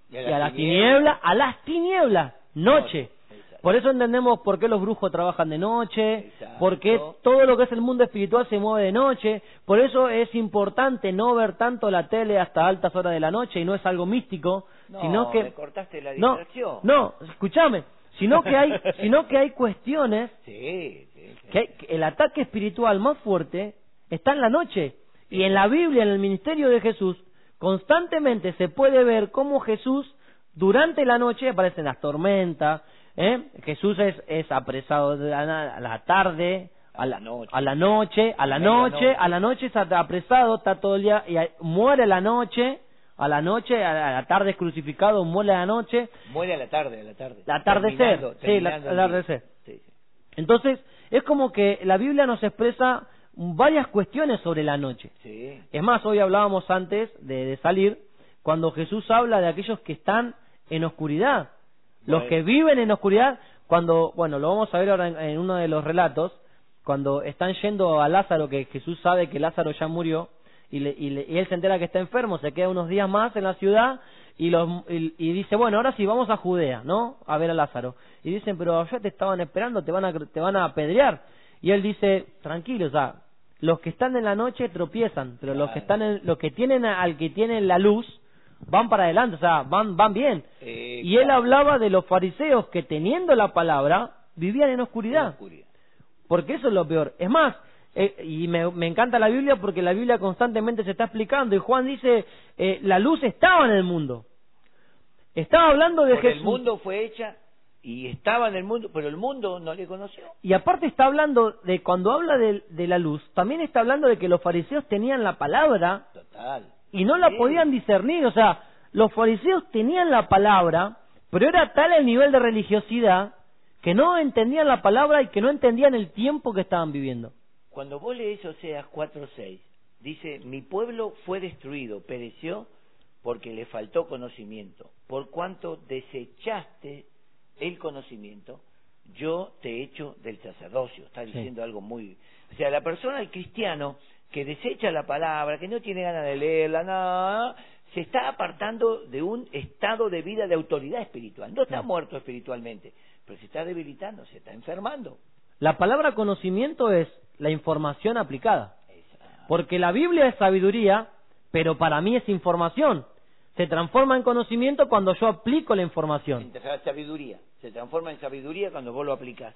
y a, las tinieblas, a las tinieblas, noche. Exacto. Por eso entendemos por qué los brujos trabajan de noche, Exacto. por qué todo lo que es el mundo espiritual se mueve de noche. Por eso es importante no ver tanto la tele hasta altas horas de la noche y no es algo místico, No, sino que me cortaste la no, distracción. no, escúchame, sino que hay, [laughs] sino que hay cuestiones Sí, sí, sí. que, el ataque espiritual más fuerte está en la noche y en la Biblia, en el ministerio de Jesús, constantemente se puede ver cómo Jesús durante la noche aparecen las tormentas, ¿eh? Jesús es, es apresado a la tarde, a la, A la noche. a la noche, a la noche, a la noche es apresado, está todo el día y muere a la noche, a la noche, a la, la tarde es crucificado, muere a la noche, Muere a la tarde, a la tarde. El atardecer, Terminando- sí, la- atardecer. Sí. Entonces, es como que la Biblia nos expresa varias cuestiones sobre la noche. Sí. Es más, hoy hablábamos antes de, de salir, cuando Jesús habla de aquellos que están en oscuridad. Los que viven en oscuridad, cuando, bueno, lo vamos a ver ahora en, en uno de los relatos, cuando están yendo a Lázaro, que Jesús sabe que Lázaro ya murió, y, le- y le- y él se entera que está enfermo, se queda unos días más en la ciudad, y, los, y, y dice, bueno, ahora sí, vamos a Judea, ¿no? A ver a Lázaro. Y dicen, pero ya te estaban esperando, te van a, te van a apedrear. Y él dice, tranquilo, o sea, los que están en la noche tropiezan, pero los que están en, los que tienen al que tienen la luz, van para adelante, o sea, van, van bien. Eh, Y él claro. hablaba de los fariseos que teniendo la palabra, vivían en oscuridad. Oscuridad. Porque eso es lo peor. Es más, eh, y me, me encanta la Biblia porque la Biblia constantemente se está explicando. Y Juan dice, eh, la luz estaba en el mundo. Estaba hablando de Jesús. el mundo fue hecha y estaba en el mundo, pero el mundo no le conoció. Y aparte está hablando de, cuando habla de, de la luz, también está hablando de que los fariseos tenían la palabra Total. y no la Sí. podían discernir. O sea, los fariseos tenían la palabra, pero era tal el nivel de religiosidad que no entendían la palabra y que no entendían el tiempo que estaban viviendo. Cuando vos lees Oseas 4.6, dice, mi pueblo fue destruido, pereció, porque le faltó conocimiento. Por cuanto desechaste el conocimiento, yo te he hecho del sacerdocio. Está Sí. diciendo algo muy... O sea, la persona, el cristiano, que desecha la palabra, que no tiene ganas de leerla, nada, se está apartando de un estado de vida de autoridad espiritual. No está No. muerto espiritualmente, pero se está debilitando, se está enfermando. La palabra conocimiento es la información aplicada. Porque la Biblia es sabiduría, pero para mí es información. Se transforma en conocimiento cuando yo aplico la información. Sabiduría. Se transforma en sabiduría cuando vos lo aplicás.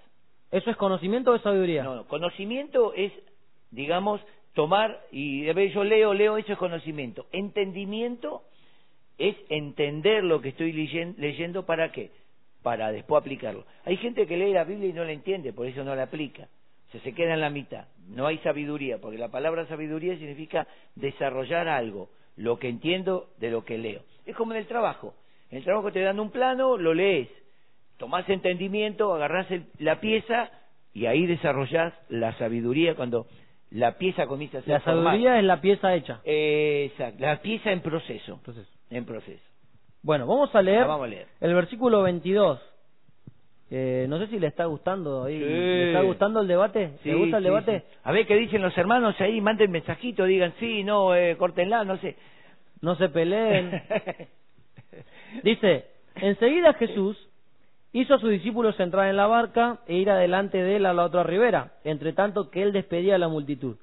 ¿Eso es conocimiento o es sabiduría? No, no. Conocimiento es, digamos, tomar y yo leo, leo, eso es conocimiento. Entendimiento es entender lo que estoy leyendo para qué, para después aplicarlo. Hay gente que lee la Biblia y no la entiende, por eso no la aplica. O sea, se queda en la mitad. No hay sabiduría, porque la palabra sabiduría significa desarrollar algo, lo que entiendo de lo que leo. Es como en el trabajo. En el trabajo te dan un plano, lo lees, tomás entendimiento, agarrás la pieza y ahí desarrollás la sabiduría cuando la pieza comienza a ser La sabiduría es la pieza hecha. exacto, la pieza en proceso. En proceso. Bueno, vamos a leer, vamos a leer. el versículo 22. Eh, no sé si le está gustando ahí. ¿Le está gustando el debate? ¿Le gusta el debate? A ver qué dicen los hermanos ahí, manden mensajito, digan sí, no, eh, córtenla, no sé. No se peleen. [laughs] Dice, enseguida Jesús hizo a sus discípulos entrar en la barca e ir adelante de él a la otra ribera, entre tanto que él despedía a la multitud.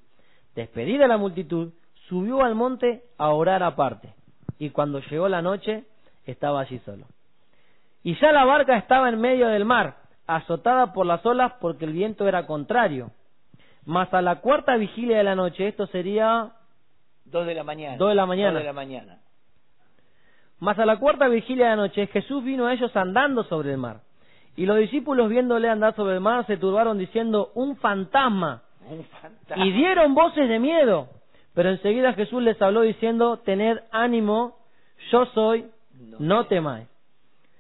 Despedida la multitud, subió al monte a orar aparte, y cuando llegó la noche, estaba allí solo. Y ya la barca estaba en medio del mar, azotada por las olas porque el viento era contrario. Mas a la cuarta vigilia de la noche, esto sería... Dos de la mañana. Dos de la mañana. Dos de la mañana. Mas a la cuarta vigilia de la noche Jesús vino a ellos andando sobre el mar. Y los discípulos viéndole andar sobre el mar se turbaron diciendo, un fantasma. Un fantasma. Y dieron voces de miedo. Pero enseguida Jesús les habló diciendo, tened ánimo, yo soy, no, temáis.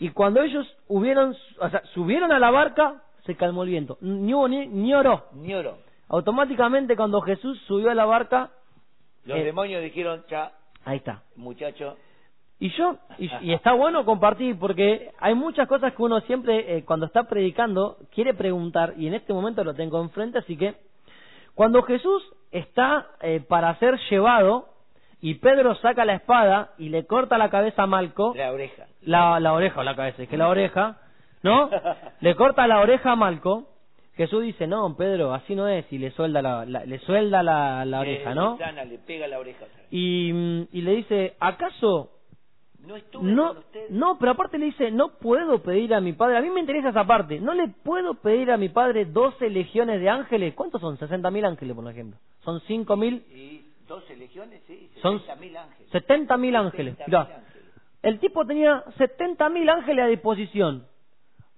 Y cuando ellos hubieron, o sea, subieron a la barca, se calmó el viento. Ni hubo ni, ni oró. Ni oró. Automáticamente cuando Jesús subió a la barca... Los eh, demonios dijeron, ya... Ahí está. Muchacho, y yo, y, está bueno compartir porque hay muchas cosas que uno siempre, eh, cuando está predicando, quiere preguntar, y en este momento lo tengo enfrente, así que cuando Jesús está eh, para ser llevado, y Pedro saca la espada y le corta la cabeza a Malco. La oreja. La, la oreja o la cabeza, es que la oreja, ¿no? [laughs] le corta la oreja a Malco. Jesús dice, no, Pedro, así no es, y le suelda la, le suelda la, la oreja, ¿no? le pega la oreja. Y, mm, y le dice, ¿acaso no no, No, pero aparte le dice, no puedo pedir a mi padre, a mí me interesa esa parte, no le puedo pedir a mi padre doce legiones de ángeles, ¿cuántos son? Sesenta mil ángeles, por ejemplo. Son cinco mil... Y doce legiones, sí, setenta mil ángeles. Setenta mil ángeles, El tipo tenía setenta mil ángeles a disposición.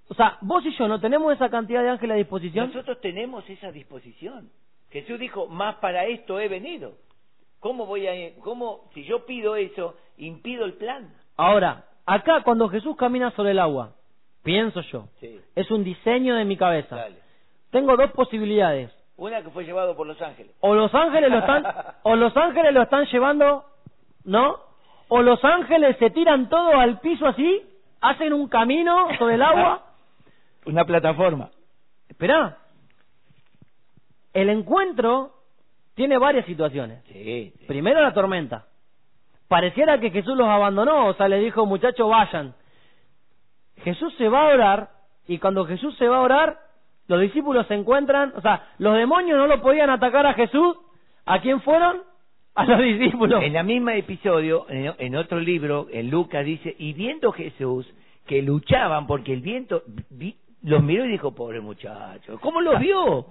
O sea, vos y yo no tenemos esa cantidad de ángeles a disposición. Nosotros tenemos esa disposición. Jesús dijo, más para esto he venido. ¿Cómo voy a, cómo, si yo pido eso, impido el plan? Ahora, acá cuando Jesús camina sobre el agua, pienso yo, es un diseño de mi cabeza. Tengo dos posibilidades. Una que fue llevado por los ángeles. O los ángeles lo están, [laughs] o los ángeles lo están llevando, ¿no? O los ángeles se tiran todo al piso así, hacen un camino sobre el agua. [laughs] Una plataforma. Espera. El encuentro tiene varias situaciones. Primero la tormenta. Pareciera que Jesús los abandonó, o sea, le dijo, muchachos, vayan. Jesús se va a orar, y cuando Jesús se va a orar, los discípulos se encuentran, o sea, los demonios no lo podían atacar a Jesús, ¿a quién fueron? [laughs] A los discípulos. En la misma episodio, en otro libro, en Lucas dice, y viendo Jesús que luchaban porque el viento, los miró y dijo, pobre muchacho, ¿cómo los vio?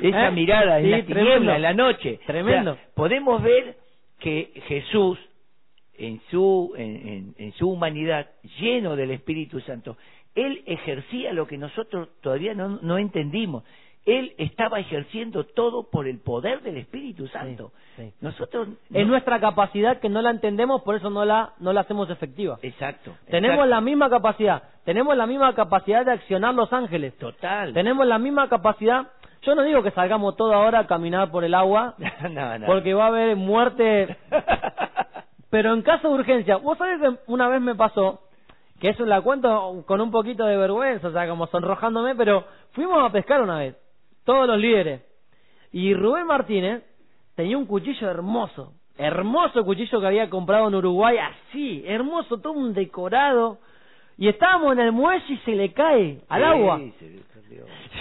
Esa ¿Eh? mirada en la tiniebla, en la noche. Tremendo. podemos ver que Jesús, en su, en, en, su humanidad, lleno del Espíritu Santo, él ejercía lo que nosotros todavía no, no entendimos. Él estaba ejerciendo todo por el poder del Espíritu Santo. Nosotros es nuestra capacidad que no la entendemos, por eso no la no la hacemos efectiva. Exacto. Tenemos la misma capacidad, tenemos la misma capacidad de accionar los ángeles. Total. Tenemos la misma capacidad. Yo no digo que salgamos toda hora a caminar por el agua, [laughs] porque va a haber muerte [laughs] Pero en caso de urgencia, vos sabés que una vez me pasó, que eso la cuento con un poquito de vergüenza, o sea, como sonrojándome, pero fuimos a pescar una vez, todos los líderes. Y Rubén Martínez tenía un cuchillo hermoso, hermoso cuchillo que había comprado en Uruguay, así, hermoso, todo un decorado. Y estábamos en el muelle y se le cae al agua. Sí.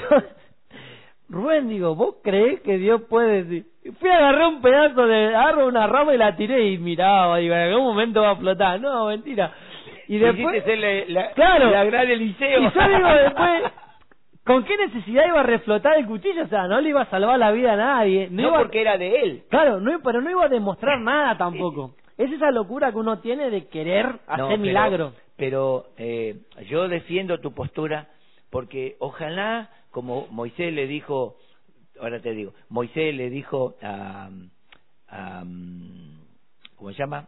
Yo- [laughs] Rubén, digo, ¿vos creés que Dios puede decir? Fui a agarrar un pedazo de agarro una rama y la tiré y miraba, digo, en algún momento va a flotar. No, mentira. Y después, ser la, la, Claro. la gran Eliseo. y yo digo después, [laughs] ¿con qué necesidad iba a reflotar el cuchillo? O sea, no le iba a salvar la vida a nadie. No, no iba, porque era de él. Claro, no, pero no iba a demostrar [laughs] nada tampoco. Es esa locura que uno tiene de querer hacer No, pero- milagros. Pero eh, yo defiendo tu postura porque ojalá, como Moisés le dijo, ahora te digo, Moisés le dijo a, a ¿cómo se llama?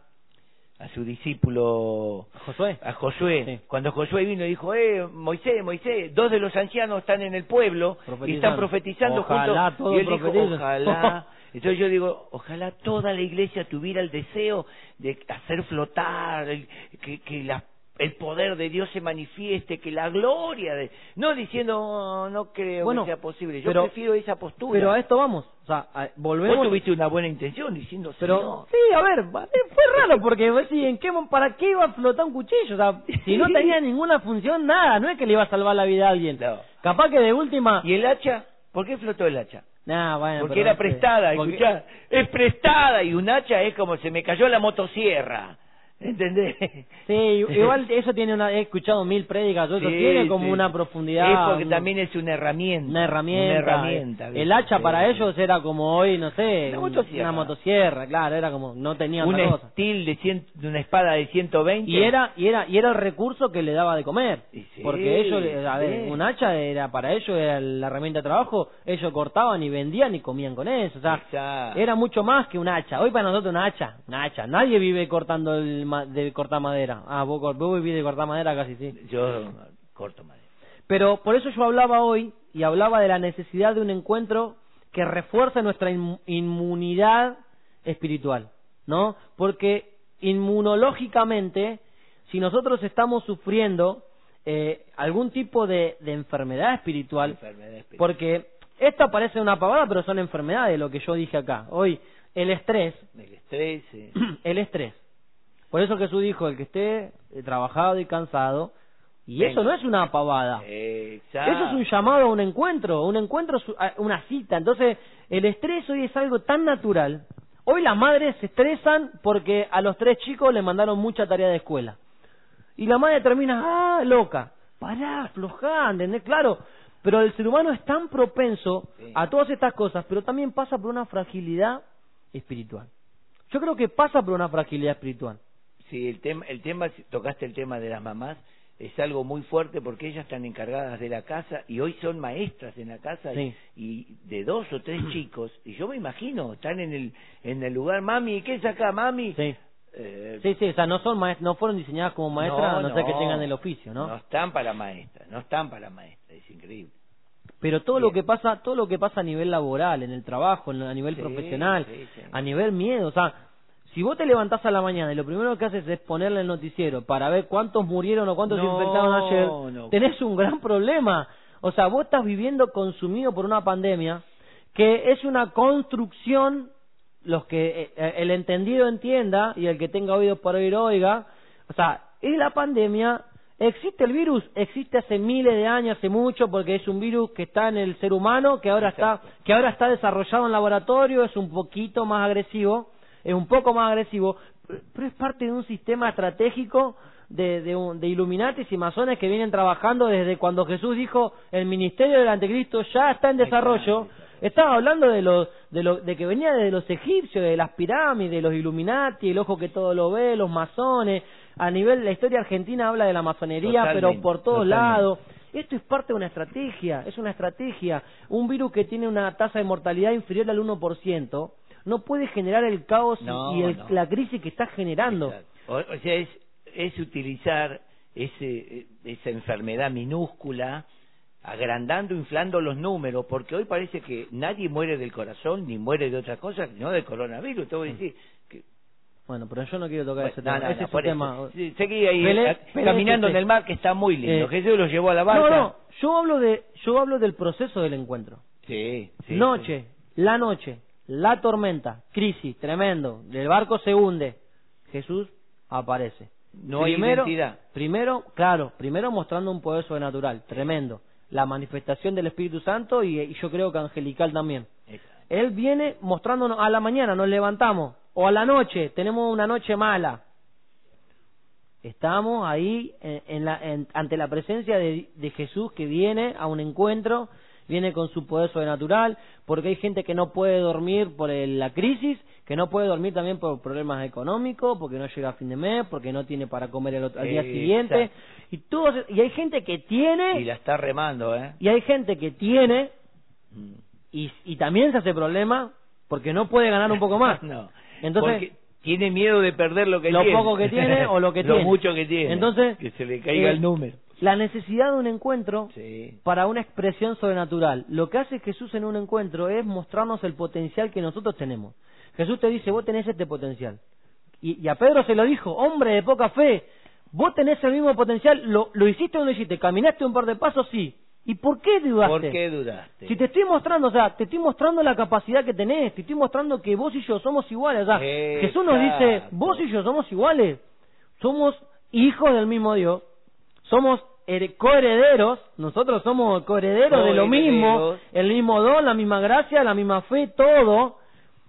A su discípulo Josué. a Josué, Sí. cuando Josué vino y dijo, eh, Moisés, Moisés, dos de los ancianos están en el pueblo y están profetizando Ojalá juntos. y él dijo, ojalá. [laughs] Entonces yo digo, ojalá toda la iglesia tuviera el deseo de hacer flotar, el- que, que la- el poder de Dios se manifieste, que la gloria de... No diciendo, "Oh, no creo Bueno, que sea posible, yo pero- prefiero esa postura. Pero a esto vamos. O sea, a- volvemos. Vos tuviste una buena intención diciendo, Pero sí, a ver, eh, fue raro porque decís, ¿en qué, ¿para qué iba a flotar un cuchillo? O sea, si no [laughs] tenía ninguna función, nada, no es que le iba a salvar la vida a alguien. No. Capaz que de última... ¿Y el hacha? ¿Por qué flotó el hacha? Nah, bueno, Porque era prestada, Porque- escuchá, es prestada y un hacha es como se me cayó la motosierra, ¿entendés? Sí, [laughs] igual eso tiene una... He escuchado mil prédicas, eso Sí, tiene como sí. una profundidad... Es porque un- también es una herramienta. Una herramienta. Una herramienta, El hacha Sí, para ellos era como hoy, no sé, Una un- motosierra. una motosierra, claro, era como, no tenía Un steel de, cien- de una espada de 120. Y era, y era, y era el recurso que le daba de comer. Porque ellos, a ver, un hacha era para ellos, era la herramienta de trabajo, ellos cortaban y vendían y comían con eso. O sea, Exacto. era mucho más que un hacha. Hoy para nosotros un hacha, una hacha. Nadie vive cortando el de cortar madera. Ah, vos, vos vivís de cortar madera casi sí. Yo corto madera. Pero por eso yo hablaba hoy y hablaba de la necesidad de un encuentro que refuerce nuestra inmu- inmunidad espiritual, ¿no? Porque inmunológicamente, si nosotros estamos sufriendo eh, algún tipo de, de enfermedad espiritual, Enfermedad espiritual. porque esta parece una pavada, pero son enfermedades, lo que yo dije acá. Hoy, el estrés, El estrés. [clears throat] el estrés. Por eso Jesús dijo, el que esté eh, trabajado y cansado, y Venga. eso no es una pavada. Exacto. Eso es un llamado a un encuentro, un encuentro, una cita. Entonces, el estrés hoy es algo tan natural. Hoy las madres se estresan porque a los tres chicos le mandaron mucha tarea de escuela. Y la madre termina, ah, loca. Pará, aflojá, ¿entendés? Claro. Pero el ser humano es tan propenso Sí. a todas estas cosas, pero también pasa por una fragilidad espiritual. Yo creo que pasa por una fragilidad espiritual. Sí, el tema, el tema, tocaste el tema de las mamás, es algo muy fuerte porque ellas están encargadas de la casa y hoy son maestras en la casa y- Sí. y, de dos o tres [clears throat] chicos y yo me imagino están en el en el lugar mami qué es acá mami Sí. Eh, Sí, sí, o sea, no, son maest- no fueron diseñadas como maestras, a no, ser que tengan el oficio, ¿no? No están para maestras, no están para maestras, es increíble. Pero todo lo que pasa, todo lo que pasa a nivel laboral, en el trabajo, en- a nivel Sí, profesional, sí, sí. a nivel miedo, o sea, si vos te levantás a la mañana y lo primero que haces es ponerle el noticiero para ver cuántos murieron o cuántos se infectaron ayer, no. tenés un gran problema. O sea, vos estás viviendo consumido por una pandemia que es una construcción, los que eh, el entendido entienda y el que tenga oídos para oír oiga, o sea, es la pandemia, existe el virus, existe hace miles de años, hace mucho, porque es un virus que está en el ser humano, que ahora está, que ahora está desarrollado en laboratorio, es un poquito más agresivo, es un poco más agresivo, pero es parte de un sistema estratégico de, de, un- de Illuminatis y masones que vienen trabajando desde cuando Jesús dijo el ministerio del anticristo ya está en desarrollo. Estaba hablando de, los, de, lo, de que venía de los egipcios, de las pirámides, de los Illuminati, el ojo que todo lo ve, los masones. A nivel, la historia argentina habla de la masonería, pero por todos lados. Esto es parte de una estrategia, es una estrategia. Un virus que tiene una tasa de mortalidad inferior al 1% no puede generar el caos y- No, y el- no. la crisis que está generando. O, o sea, es, es utilizar ese, esa enfermedad minúscula, agrandando, inflando los números, porque hoy parece que nadie muere del corazón ni muere de otra cosa, sino del coronavirus. Te voy a decir que Bueno, pero yo no quiero tocar ese No, tema. no, ese no, eso. tema. Sí, Seguí ahí Pelé- Pelé caminando este- en el mar que está muy lindo. Eh, Jesús lo llevó a la barca. No, no, yo hablo de yo hablo del proceso del encuentro. Sí, sí, noche, la noche, la tormenta, crisis, tremendo, el barco se hunde. Jesús aparece. No hay primero, identidad. Primero, claro, primero mostrando un poder sobrenatural, tremendo. La manifestación del Espíritu Santo y, y yo creo que angelical también. Exacto. Él viene mostrándonos a la mañana, nos levantamos, o a la noche, tenemos una noche mala. Estamos ahí en, en la- en- ante la presencia de, de Jesús que viene a un encuentro, viene con su poder sobrenatural, porque hay gente que no puede dormir por el- la crisis, que no puede dormir también por problemas económicos, porque no llega a fin de mes, porque no tiene para comer el otro- al día Exacto. siguiente, y todos, y hay gente que tiene, Y la está remando, ¿eh? y hay gente que tiene y, y también se hace problema porque no puede ganar un poco [laughs] más. no. Entonces, Porque tiene miedo de perder lo que lo tiene. poco que tiene o lo que [laughs] tiene. Lo mucho que tiene. Entonces, que se le caiga eh, el número. La necesidad de un encuentro Sí. para una expresión sobrenatural. Lo que hace Jesús en un encuentro es mostrarnos el potencial que nosotros tenemos. Jesús te dice, vos tenés este potencial. Y, y a Pedro se lo dijo, hombre de poca fe, vos tenés el mismo potencial, ¿lo, lo hiciste o no lo hiciste? ¿Caminaste un par de pasos? Sí. ¿Y por qué dudaste? ¿Por qué dudaste? Si te estoy mostrando, o sea, te estoy mostrando la capacidad que tenés, te estoy mostrando que vos y yo somos iguales. O sea, Jesús nos dice, vos y yo somos iguales. Somos hijos del mismo Dios. Somos her- coherederos. Nosotros somos coherederos de lo mismo. El mismo don, la misma gracia, la misma fe, todo.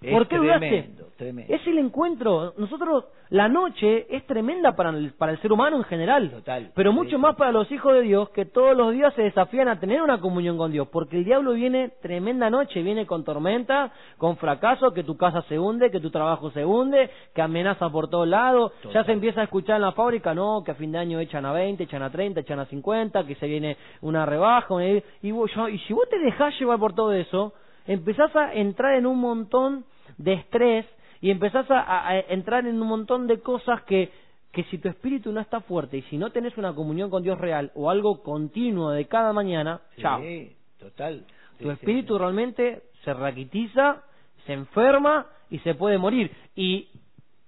Es ¿Por qué dudaste? Tremendo. Es el encuentro. Nosotros, la noche es tremenda para el, para el ser humano en general. Total. Pero mucho sí. más para los hijos de Dios que todos los días se desafían a tener una comunión con Dios. Porque el diablo viene tremenda noche, viene con tormenta, con fracaso, que tu casa se hunde, que tu trabajo se hunde, que amenaza por todos lados. Ya se empieza a escuchar en la fábrica, no, que a fin de año echan a 20, echan a 30, echan a 50, que se viene una rebaja. una- Y, vos- yo- y si vos te dejás llevar por todo eso, empezás a entrar en un montón de estrés y empezás a, entrar en un montón de cosas que, que si tu espíritu no está fuerte y si no tenés una comunión con Dios real o algo continuo de cada mañana, Sí, chao. total. Tu sí, espíritu sí. realmente se raquitiza, se enferma y se puede morir. ¿Y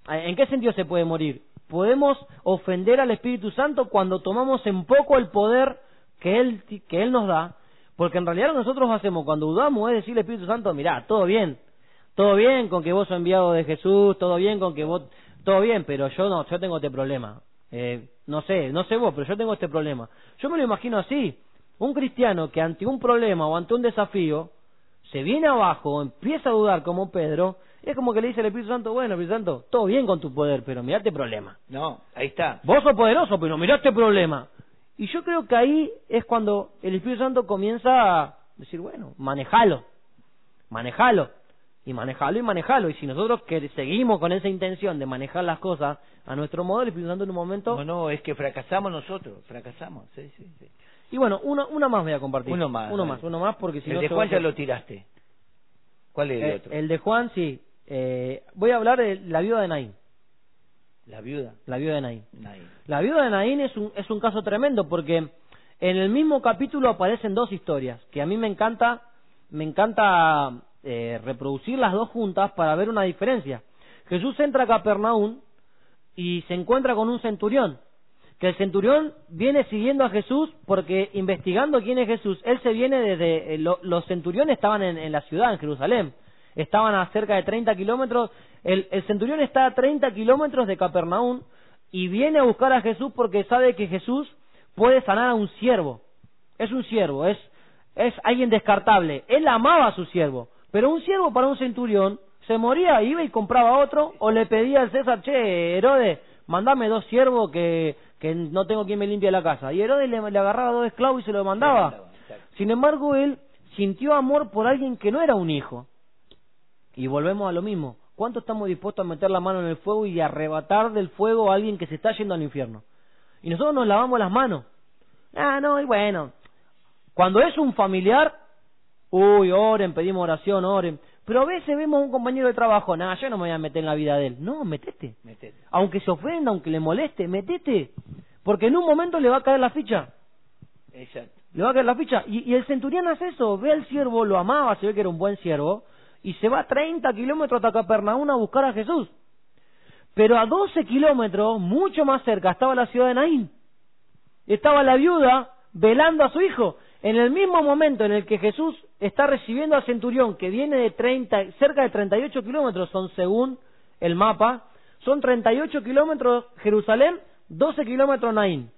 eh, en qué sentido se puede morir? Podemos ofender al Espíritu Santo cuando tomamos en poco el poder que Él, que él nos da, porque en realidad lo que nosotros hacemos cuando dudamos es decirle al Espíritu Santo, mirá, todo bien, todo bien con que vos sos enviado de Jesús, todo bien con que vos, todo bien, pero yo no, yo tengo este problema. Eh, no sé, no sé vos, pero yo tengo este problema. Yo me lo imagino así. Un cristiano que ante un problema o ante un desafío se viene abajo, empieza a dudar como Pedro, es como que le dice al Espíritu Santo, bueno, Espíritu Santo, todo bien con tu poder, pero mirá este problema. No, ahí está. Vos sos poderoso, pero mirá este problema. Y yo creo que ahí es cuando el Espíritu Santo comienza a decir, bueno, manejalo, manejalo, y manejalo y manejalo. Y si nosotros que seguimos con esa intención de manejar las cosas a nuestro modo, el Espíritu Santo en un momento... No, no, es que fracasamos nosotros, fracasamos. Sí, sí, sí. Y bueno, una, una más voy a compartir. Uno más, Uno más, uno más, porque si el no... de se va Juan ya lo tiraste. ¿Cuál es el Eh, otro? el de Juan, sí. Eh, voy a hablar de la viuda de Naín. La viuda. La viuda de Naín. Nadie. La viuda de Naín es un, es un caso tremendo porque en el mismo capítulo aparecen dos historias que a mí me encanta, me encanta eh, reproducir las dos juntas para ver una diferencia. Jesús entra a Capernaum y se encuentra con un centurión, que el centurión viene siguiendo a Jesús porque investigando quién es Jesús, él se viene desde, eh, lo- los centuriones estaban en, en la ciudad, en Jerusalén, estaban a cerca de 30 kilómetros, el, el centurión está a 30 kilómetros de Capernaum y viene a buscar a Jesús porque sabe que Jesús puede sanar a un siervo, es un siervo, es, es alguien descartable, él amaba a su siervo, pero un siervo para un centurión se moría, iba y compraba otro, o le pedía al César, che, Herodes, mandame dos siervos que, que no tengo quien me limpie la casa. Y Herodes le, le agarraba dos esclavos y se los mandaba. Sin embargo, él sintió amor por alguien que no era un hijo. Y volvemos a lo mismo. ¿Cuánto estamos dispuestos a meter la mano en el fuego y arrebatar del fuego a alguien que se está yendo al infierno? Y nosotros nos lavamos las manos. Ah, no, y bueno. Cuando es un familiar, uy, oren, pedimos oración, oren. Pero a veces vemos a un compañero de trabajo, nada, yo no me voy a meter en la vida de él. No, metete. Metete. Aunque se ofenda, aunque le moleste, metete. Porque en un momento le va a caer la ficha. Exacto. Le va a caer la ficha. Y, y el centurión hace eso. Ve al siervo, lo amaba, se ve que era un buen siervo. Y se va 30 kilómetros hasta Capernaum a buscar a Jesús. Pero a 12 kilómetros, mucho más cerca, estaba la ciudad de Naín. Estaba la viuda velando a su hijo. En el mismo momento en el que Jesús está recibiendo al centurión, que viene de 30, cerca de 38 kilómetros, son según el mapa, son 38 kilómetros Jerusalén, 12 kilómetros Naín.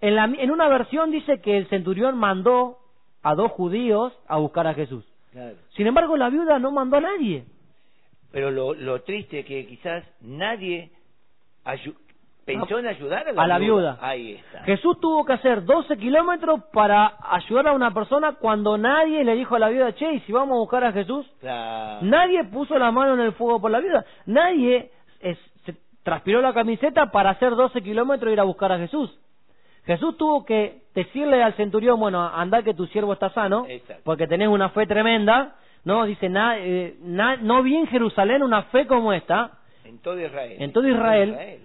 En, la, en una versión dice que el centurión mandó a dos judíos a buscar a Jesús. Sin embargo, la viuda no mandó a nadie. Pero lo, lo triste es que quizás nadie pensó en ayudar a la, a la viuda. Ahí está. Jesús tuvo que hacer 12 kilómetros para ayudar a una persona cuando nadie le dijo a la viuda, che, ¿y si vamos a buscar a Jesús? Nadie puso la mano en el fuego por la viuda. Nadie se transpiró la camiseta para hacer 12 kilómetros e ir a buscar a Jesús. Jesús tuvo que decirle al centurión, bueno, anda que tu siervo está sano, porque tenés una fe tremenda, ¿no? Dice, eh, no vi en Jerusalén una fe como esta. En todo Israel. En todo Israel.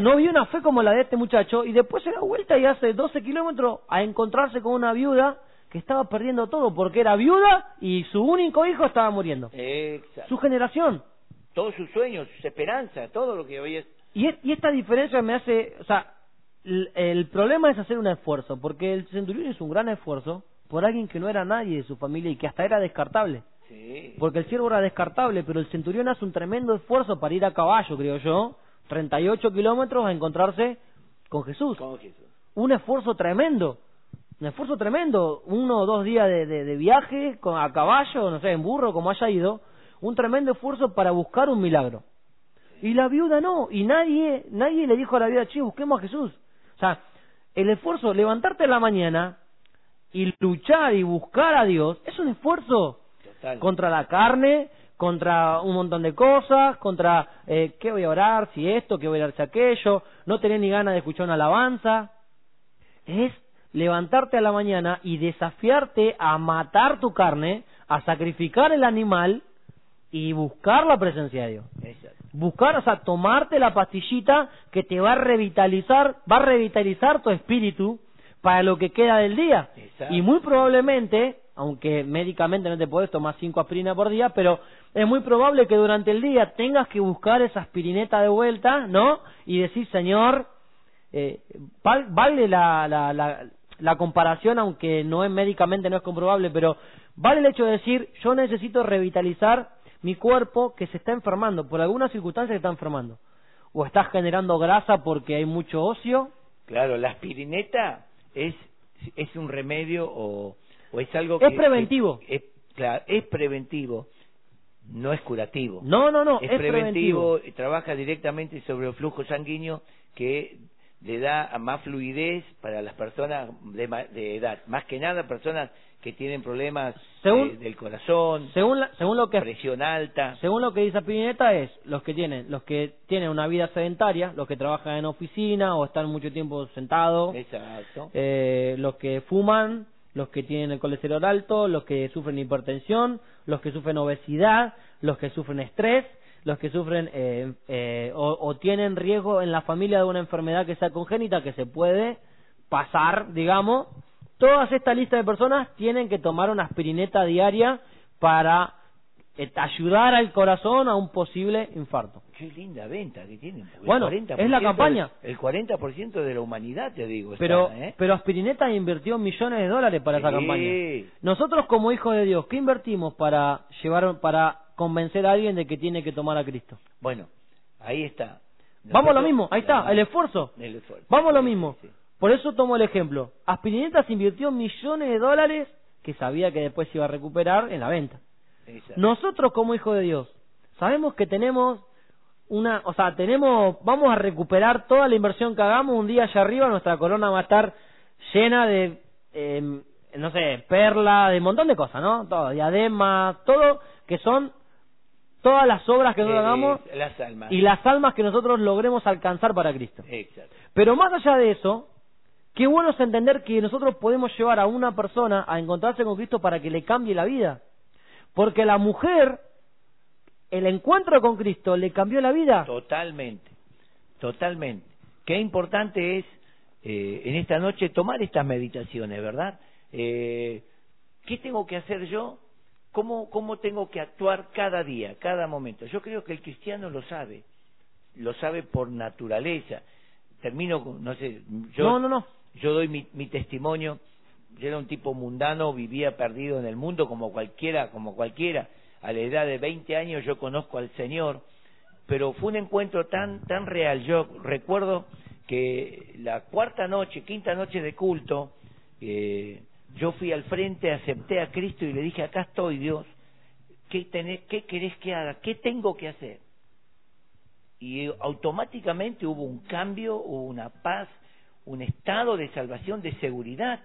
no vi una fe como la de este muchacho, y después se da vuelta y hace 12 kilómetros a encontrarse con una viuda que estaba perdiendo todo, porque era viuda y su único hijo estaba muriendo. Exacto. Su generación. Todos sus sueños, sus esperanzas, todo lo que hoy Y, y esta diferencia me hace, o sea, el problema es hacer un esfuerzo, porque el centurión hizo un gran esfuerzo por alguien que no era nadie de su familia y que hasta era descartable. Porque el siervo era descartable, pero el centurión hace un tremendo esfuerzo para ir a caballo, creo yo, 38 kilómetros a encontrarse con Jesús. Un esfuerzo tremendo, un esfuerzo tremendo, uno o dos días de, de, viaje con, a caballo, no sé, en burro, como haya ido, un tremendo esfuerzo para buscar un milagro. Y la viuda no, y nadie, nadie le dijo a la viuda, che, busquemos a Jesús sea, el esfuerzo, levantarte en la mañana y luchar y buscar a Dios, es un esfuerzo contra la carne, contra un montón de cosas, contra eh, qué voy a orar, si esto, qué voy a orar si aquello, no tener ni ganas de escuchar una alabanza. Es levantarte a la mañana y desafiarte a matar tu carne, a sacrificar el animal y buscar la presencia de Dios. Buscar, o sea, tomarte la pastillita que te va a revitalizar, va a revitalizar tu espíritu para lo que queda del día. Y muy probablemente, aunque médicamente no te puedes tomar cinco aspirinas por día, pero es muy probable que durante el día tengas que buscar esa aspirineta de vuelta, ¿no? Y decir, Señor, eh, vale la, la, la, la comparación, aunque no es médicamente no es comprobable, pero vale el hecho de decir, yo necesito revitalizar mi cuerpo que se está enfermando, por alguna circunstancia se está enfermando. O está generando grasa porque hay mucho ocio. Claro, la aspirineta es, es un remedio o, o es algo que... Es preventivo. es, claro, es preventivo, no es curativo. No, no, no, es, preventivo, y trabaja directamente sobre el flujo sanguíneo que le da más fluidez para las personas de, de edad, más que nada personas que tienen problemas del corazón, según, según lo que presión alta. Según lo que dice Pineta es los que tienen los que tienen una vida sedentaria, los que trabajan en oficina o están mucho tiempo sentados, Exacto. Eh, los que fuman, los que tienen el colesterol alto, los que sufren hipertensión, los que sufren obesidad, los que sufren estrés, los que sufren eh, eh, o, o tienen riesgo en la familia de una enfermedad que sea congénita que se puede pasar, digamos Todas esta lista de personas tienen que tomar una aspirineta diaria para eh, ayudar al corazón a un posible infarto. Qué linda venta que tienen. Bueno, es la campaña. el 40% de la humanidad, te digo. Pero, ¿eh? pero Aspirineta invirtió millones de dólares para esa campaña. Nosotros como hijos de Dios, ¿qué invertimos para llevar, para convencer a alguien de que tiene que tomar a Cristo? Bueno, ahí está. Vamos a lo mismo, ahí está, el esfuerzo. Vamos a lo mismo. Por eso tomo el ejemplo. Aspirinetas invirtió millones de dólares que sabía que después iba a recuperar en la venta. Nosotros como hijos de Dios sabemos que tenemos una, o sea, tenemos, vamos a recuperar toda la inversión que hagamos un día allá arriba, nuestra corona va a estar llena de, em, no sé, perla, de un montón de cosas, ¿no? Todo, diademas, todo que son todas las obras que nosotros hagamos y las almas que nosotros logremos alcanzar para Cristo. Pero más allá de eso, Qué bueno es entender que nosotros podemos llevar a una persona a encontrarse con Cristo para que le cambie la vida. Porque la mujer, el encuentro con Cristo le cambió la vida. Totalmente, totalmente. Qué importante es eh, en esta noche tomar estas meditaciones, ¿verdad? Eh, ¿Qué tengo que hacer yo? ¿Cómo, ¿Cómo tengo que actuar cada día, cada momento? Yo creo que el cristiano lo sabe. lo sabe por naturaleza. Termino, con- no sé, yo, no, no, no. yo doy mi, mi testimonio. Yo era un tipo mundano, vivía perdido en el mundo como cualquiera, como cualquiera. A la edad de 20 años yo conozco al Señor, pero fue un encuentro tan tan real. Yo recuerdo que la cuarta noche, quinta noche de culto, eh, yo fui al frente, acepté a Cristo y le dije, acá estoy Dios, ¿qué, tenés, ¿qué querés que haga? ¿Qué tengo que hacer? Y automáticamente hubo un cambio, hubo una paz, un estado de salvación, de seguridad.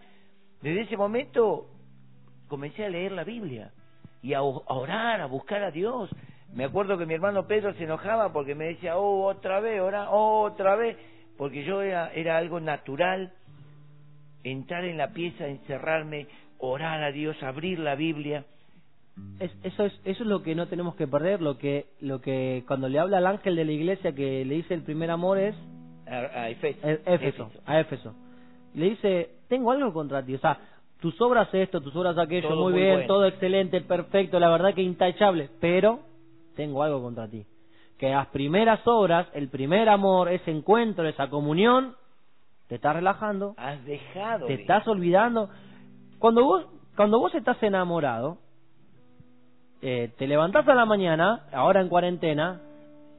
Desde ese momento comencé a leer la Biblia y a, orar, a buscar a Dios. Me acuerdo que mi hermano Pedro se enojaba porque me decía, oh, otra vez, ora, oh, otra vez, porque yo era, era algo natural entrar en la pieza, encerrarme, orar a Dios, abrir la Biblia. Es- eso es eso es lo que no tenemos que perder, lo que lo que cuando le habla al ángel de la iglesia que le dice el primer amor es A. E- Éfeso, a Éfeso. Le dice, tengo algo contra ti, o sea, tus obras esto, tus obras aquello, Todo muy, muy bien, bueno. todo excelente, perfecto, la verdad que intachable, pero tengo algo contra ti. Que las primeras obras, el primer amor, ese encuentro, esa comunión, te estás relajando, Has dejado. te de- estás olvidando. Cuando vos, cuando vos estás enamorado, eh, te levantás a la mañana, ahora en cuarentena,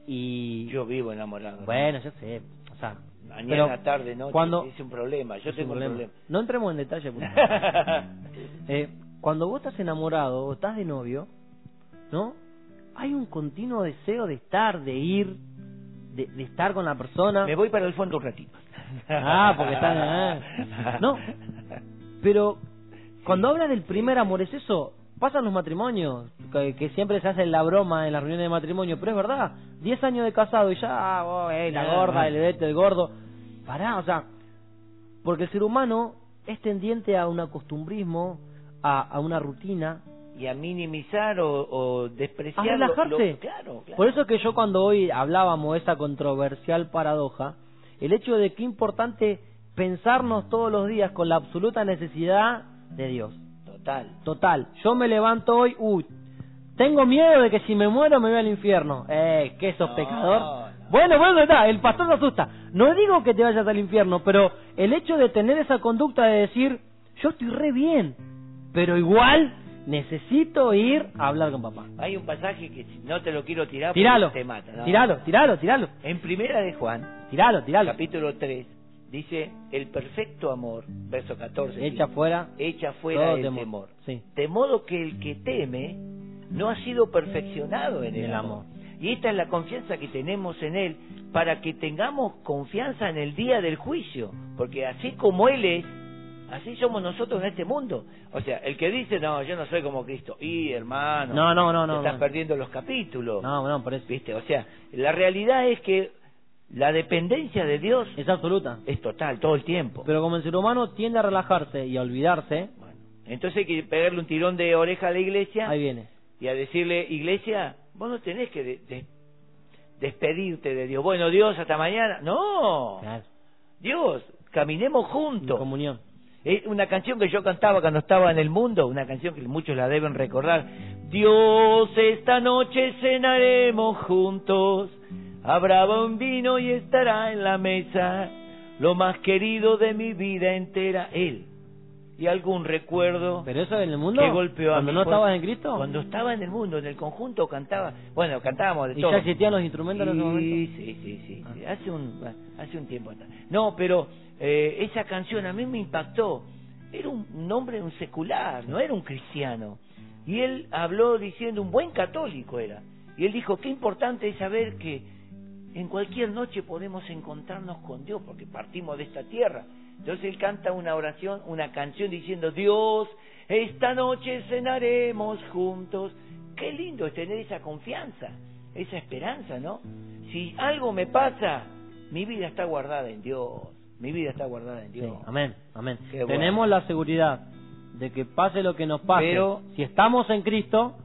y... Yo vivo enamorado. bueno, yo sé, o sea... Mañana, pero tarde, noche, cuando- es un problema. Yo tengo un problema. No entremos en detalle. por favor. [laughs] Eh, cuando vos estás enamorado o estás de novio, ¿no? Hay un continuo deseo de estar, de ir, de, de estar con la persona. Me voy para el fondo un ratito. Ah, porque están... ah. [laughs] No, pero cuando habla del primer amor, es eso. Pasan los matrimonios, que, que siempre se hace la broma en las reuniones de matrimonio, pero es verdad. Diez años de casado y ya, oh, eh, la Ah, gorda, ah. el vete, el gordo. Pará, o sea, porque el ser humano es tendiente a un acostumbrismo, a, a una rutina. y a minimizar o, o despreciar. A lo- relajarse. lo- claro, claro. Por eso que yo cuando hoy hablábamos de esa controversial paradoja, el hecho de que importante pensarnos todos los días con la absoluta necesidad de Dios. Total. Total, yo me levanto hoy, uy, tengo miedo de que si me muero me voy al infierno. Eh, ¿qué sos No, pecador? no. Bueno, bueno, está, el pastor se asusta. No digo que te vayas al infierno, pero el hecho de tener esa conducta de decir, yo estoy re bien, pero igual necesito ir a hablar con papá. Hay un pasaje que si no te lo quiero tirar porque Tíralo, te mata. ¿no? tíralo, tíralo, tíralo, En primera de Juan, tíralo, tíralo. capítulo 3, dice, el perfecto amor, verso 14. Echa dice, fuera echa fuera el temor. temor. Sí. De modo que el que teme no ha sido perfeccionado en el, El amor. amor. Y esta es la confianza que tenemos en Él para que tengamos confianza en el día del juicio. Porque así como Él es, así somos nosotros en este mundo. O sea, el que dice, no, yo no soy como Cristo. Y hermano, No, no, no, no. estás no. perdiendo los capítulos. No, no, por eso. ¿Viste? O sea, la realidad es que la dependencia de Dios Es absoluta. es total, todo el tiempo. Pero como el ser humano tiende a relajarse y a olvidarse, Bueno, entonces hay que pegarle un tirón de oreja a la iglesia ahí viene. y a decirle, iglesia, vos no tenés que de- de- despedirte de Dios. Bueno, Dios, hasta mañana. No, Claro, Dios, caminemos en juntos. comunión. Es una canción que yo cantaba cuando estaba en el mundo, una canción que muchos la deben recordar. Dios, esta noche cenaremos juntos, habrá buen vino y estará en la mesa lo más querido de mi vida entera, Él. Y algún recuerdo Pero eso en el mundo, que golpeó a cuando no estabas en Cristo, Cuando estaba en el mundo, en el conjunto cantaba, bueno, cantábamos de y todo. ya existían los instrumentos en ese momento. Sí, sí, sí, sí, Ah. Hace un hace un tiempo atrás. No, pero eh, esa canción a mí me impactó. Era un, un hombre, un secular, no era un cristiano. Y él habló diciendo un buen católico era. Y él dijo, qué importante es saber que en cualquier noche podemos encontrarnos con Dios, porque partimos de esta tierra. Entonces él canta una oración, una canción diciendo, Dios, esta noche cenaremos juntos. Qué lindo es tener esa confianza, esa esperanza, ¿no? Si algo me pasa, mi vida está guardada en Dios, mi vida está guardada en Sí, Dios. amén, amén. Qué bueno. Tenemos la seguridad de que pase lo que nos pase, Pero- si estamos en Cristo,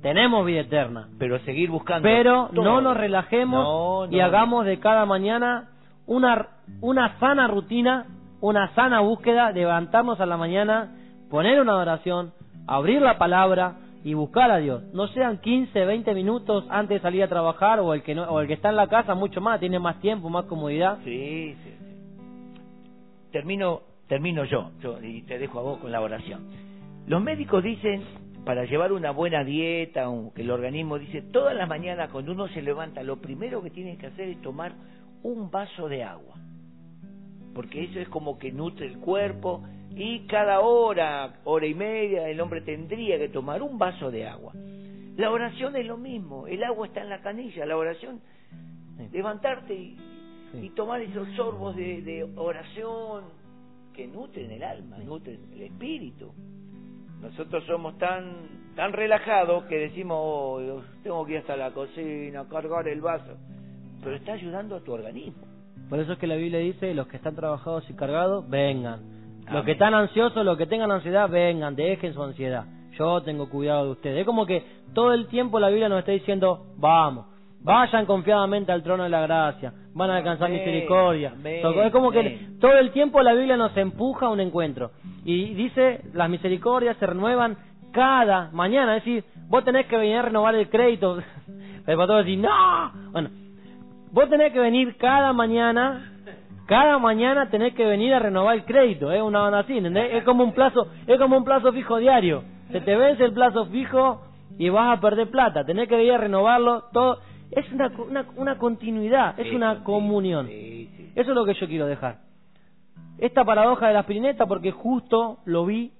tenemos vida eterna. Pero seguir buscando. Pero todo. no nos relajemos No, y hagamos de cada mañana una, una sana rutina, una sana búsqueda, levantarnos a la mañana, poner una oración, abrir la palabra y buscar a Dios. No sean 15, 20 minutos antes de salir a trabajar o el que no, o el que está en la casa mucho más, tiene más tiempo, más comodidad. Sí, sí. Termino, termino yo, yo y te dejo a vos con la oración. Los médicos dicen para llevar una buena dieta, que el organismo dice, todas las mañanas cuando uno se levanta, lo primero que tiene que hacer es tomar un vaso de agua, porque eso es como que nutre el cuerpo y cada hora, hora y media, el hombre tendría que tomar un vaso de agua. La oración es lo mismo, el agua está en la canilla, la oración, levantarte y, tomar esos sorbos de, de oración que nutren el alma, nutren el espíritu. Nosotros somos tan tan relajados que decimos, oh, tengo que ir hasta la cocina, cargar el vaso, pero está ayudando a tu organismo. Por eso es que la Biblia dice, los que están trabajados y cargados, vengan. Los que están ansiosos, los que tengan ansiedad, vengan, dejen su ansiedad. Yo tengo cuidado de ustedes. Es como que todo el tiempo la Biblia nos está diciendo, vamos, vayan confiadamente al trono de la gracia, van a alcanzar misericordia. es como que todo el tiempo la Biblia nos empuja a un encuentro. Y dice, las misericordias se renuevan cada mañana. Es decir, vos tenés que venir a renovar el crédito. [laughs] El pastor decir, no. Bueno, vos tenés que venir cada mañana cada mañana tenés que venir a renovar el crédito, es ¿eh? una banda así, ¿entendés? Es como un plazo, es como un plazo fijo diario. Se te vence el plazo fijo y vas a perder plata, tenés que venir a renovarlo todo. Es una, una, una continuidad, es una comunión. Eso es lo que yo quiero dejar. Esta paradoja de la aspirineta, porque justo lo vi,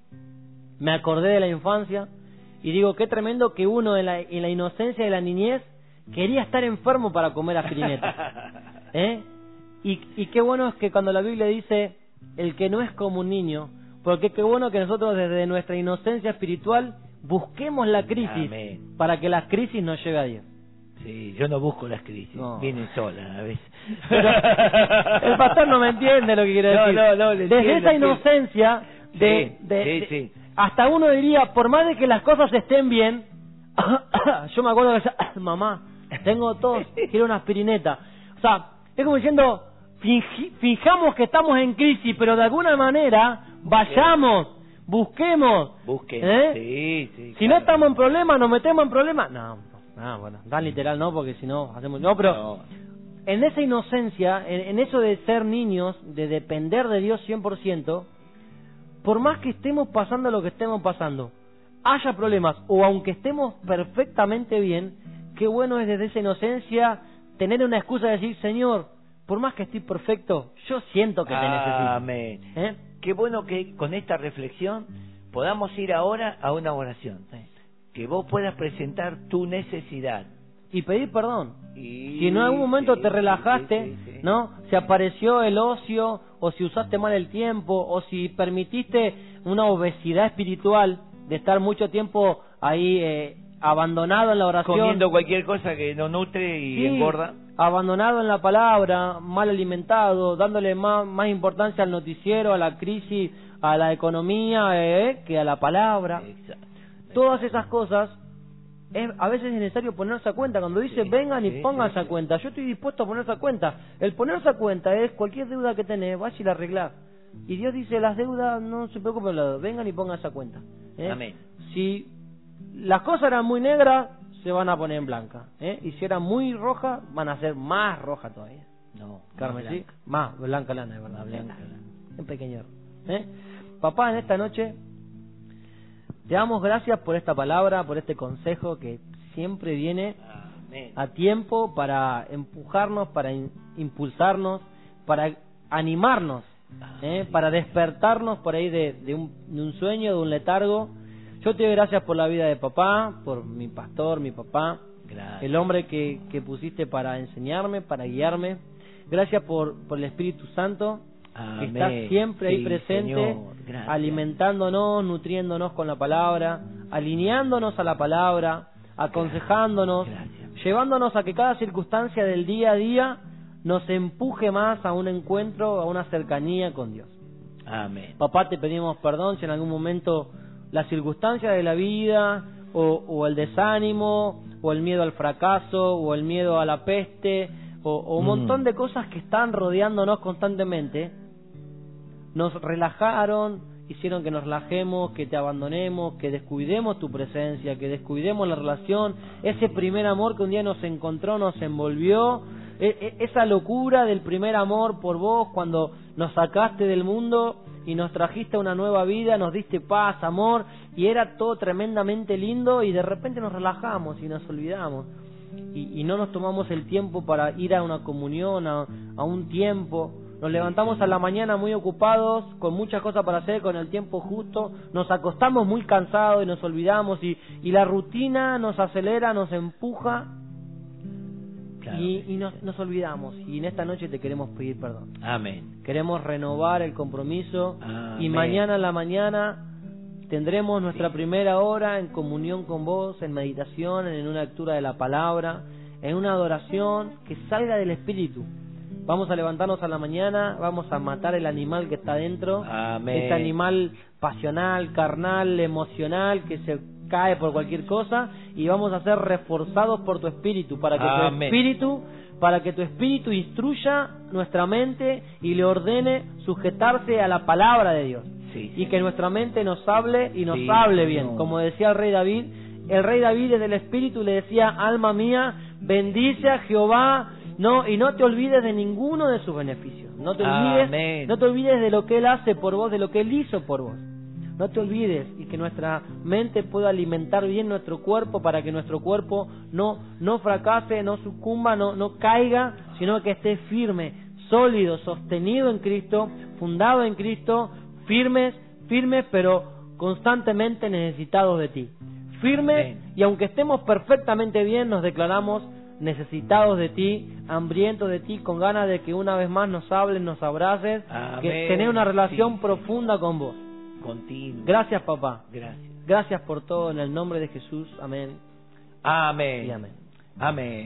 me acordé de la infancia y digo, qué tremendo que uno en la, en la inocencia de la niñez quería estar enfermo para comer aspirineta. [laughs] ¿Eh? Y, y qué bueno es que cuando la Biblia dice el que no es como un niño, porque qué bueno que nosotros desde nuestra inocencia espiritual busquemos la crisis para que la crisis nos lleve a Dios. Sí, yo no busco las crisis, vienen solas a veces. [laughs] el pastor no me entiende lo que quiere decir. No, no, desde esa inocencia de, de, hasta uno diría, por más de que las cosas estén bien, [coughs] yo me acuerdo que [coughs] mamá, tengo tos, quiero una aspirineta. O sea, es como diciendo, fijamos que estamos en crisis, pero de alguna manera vayamos, busquemos. Busquen. ¿eh? Sí, sí, si no estamos en problemas, nos metemos en problemas. No, no, bueno, tan literal no, porque si no hacemos. No, pero en esa inocencia, en, eso de ser niños, de depender de Dios 100%, por más que estemos pasando lo que estemos pasando, haya problemas, o aunque estemos perfectamente bien, qué bueno es desde esa inocencia tener una excusa de decir, Señor, por más que estoy perfecto, yo siento que te necesito. Amén. ¿Eh? Qué bueno que con esta reflexión podamos ir ahora a una oración. Que vos puedas presentar tu necesidad. Y pedir perdón. si en algún momento te relajaste, ¿no? Si apareció el ocio, o si usaste mal el tiempo, o si permitiste una obesidad espiritual de estar mucho tiempo ahí eh, abandonado en la oración. Comiendo cualquier cosa que no nutre y engorda abandonado en la palabra, mal alimentado, dándole más, más importancia al noticiero, a la crisis, a la economía, eh, que a la palabra. Todas esas cosas, es, a veces es necesario ponerse a cuenta. Cuando dice vengan y pónganse a cuenta, yo estoy dispuesto a ponerse a cuenta. El ponerse a cuenta es cualquier deuda que tenés, vaya y la arreglás. Y Dios dice, las deudas no se preocupen, vengan y pónganse a cuenta. ¿eh? Amén. Si las cosas eran muy negras, se van a poner en blanca. ¿eh? Y si era muy roja, van a ser más roja todavía. No, Carmen, sí, más blanca lana, de verdad, blanca. En pequeño. ¿eh? Papá, en esta noche te damos gracias por esta palabra, por este consejo que siempre viene a tiempo para empujarnos, para impulsarnos, para animarnos, ¿eh? para despertarnos por ahí de, de, un, de un sueño, de un letargo yo te doy gracias por la vida de papá, por mi pastor, mi papá, el hombre que, que pusiste para enseñarme, para guiarme. Gracias por, por el Espíritu Santo, que está siempre ahí presente, alimentándonos, nutriéndonos con la palabra, alineándonos a la palabra, aconsejándonos, llevándonos a que cada circunstancia del día a día nos empuje más a un encuentro, a una cercanía con Dios. Amén. Papá, te pedimos perdón si en algún momento las circunstancias de la vida, o, el desánimo, o el miedo al fracaso, o el miedo a la peste, o, un mm. montón de cosas que están rodeándonos constantemente, nos relajaron hicieron que nos relajemos, que te abandonemos, que descuidemos tu presencia, que descuidemos la relación, ese primer amor que un día nos encontró, nos envolvió, e, e, esa locura del primer amor por vos cuando nos sacaste del mundo y nos trajiste una nueva vida, nos diste paz, amor, y era todo tremendamente lindo y de repente nos relajamos y nos olvidamos. Y, no nos tomamos el tiempo para ir a una comunión, a, un tiempo. Nos levantamos a la mañana muy ocupados, con muchas cosas para hacer, con el tiempo justo, nos acostamos muy cansados y nos olvidamos y, y la rutina nos acelera, nos empuja y, nos, nos, olvidamos. Y en esta noche te queremos pedir perdón. Amén. Queremos renovar el compromiso. Y mañana a la mañana tendremos nuestra primera hora en comunión con vos, en meditación, en una lectura de la palabra, en una adoración que salga del Espíritu. Vamos a levantarnos a la mañana, vamos a matar el animal que está dentro, ese animal pasional, carnal, emocional, que se cae por cualquier cosa y vamos a ser reforzados por tu espíritu para que tu espíritu para que tu espíritu instruya nuestra mente y le ordene sujetarse a la palabra de Dios. Y que nuestra mente nos hable y nos hable bien. como decía el rey David el rey David desde el espíritu le decía alma mía bendice a Jehová no y no te olvides de ninguno de sus beneficios. No te olvides no te olvides de lo que él hace por vos de lo que él hizo por vos no te olvides y que nuestra mente pueda alimentar bien nuestro cuerpo para que nuestro cuerpo no, no fracase, no sucumba, no, no caiga, sino que esté firme, sólido, sostenido en Cristo, fundado en Cristo, firmes, firmes, pero constantemente necesitados de ti. Firmes y aunque estemos perfectamente bien, nos declaramos necesitados de ti, hambrientos de ti, con ganas de que una vez más nos hables, nos abraces, que tener una relación profunda con vos continuo. Gracias, papá. Gracias. Gracias por todo en el nombre de Jesús. Amén. Amén. Y amén. Amén.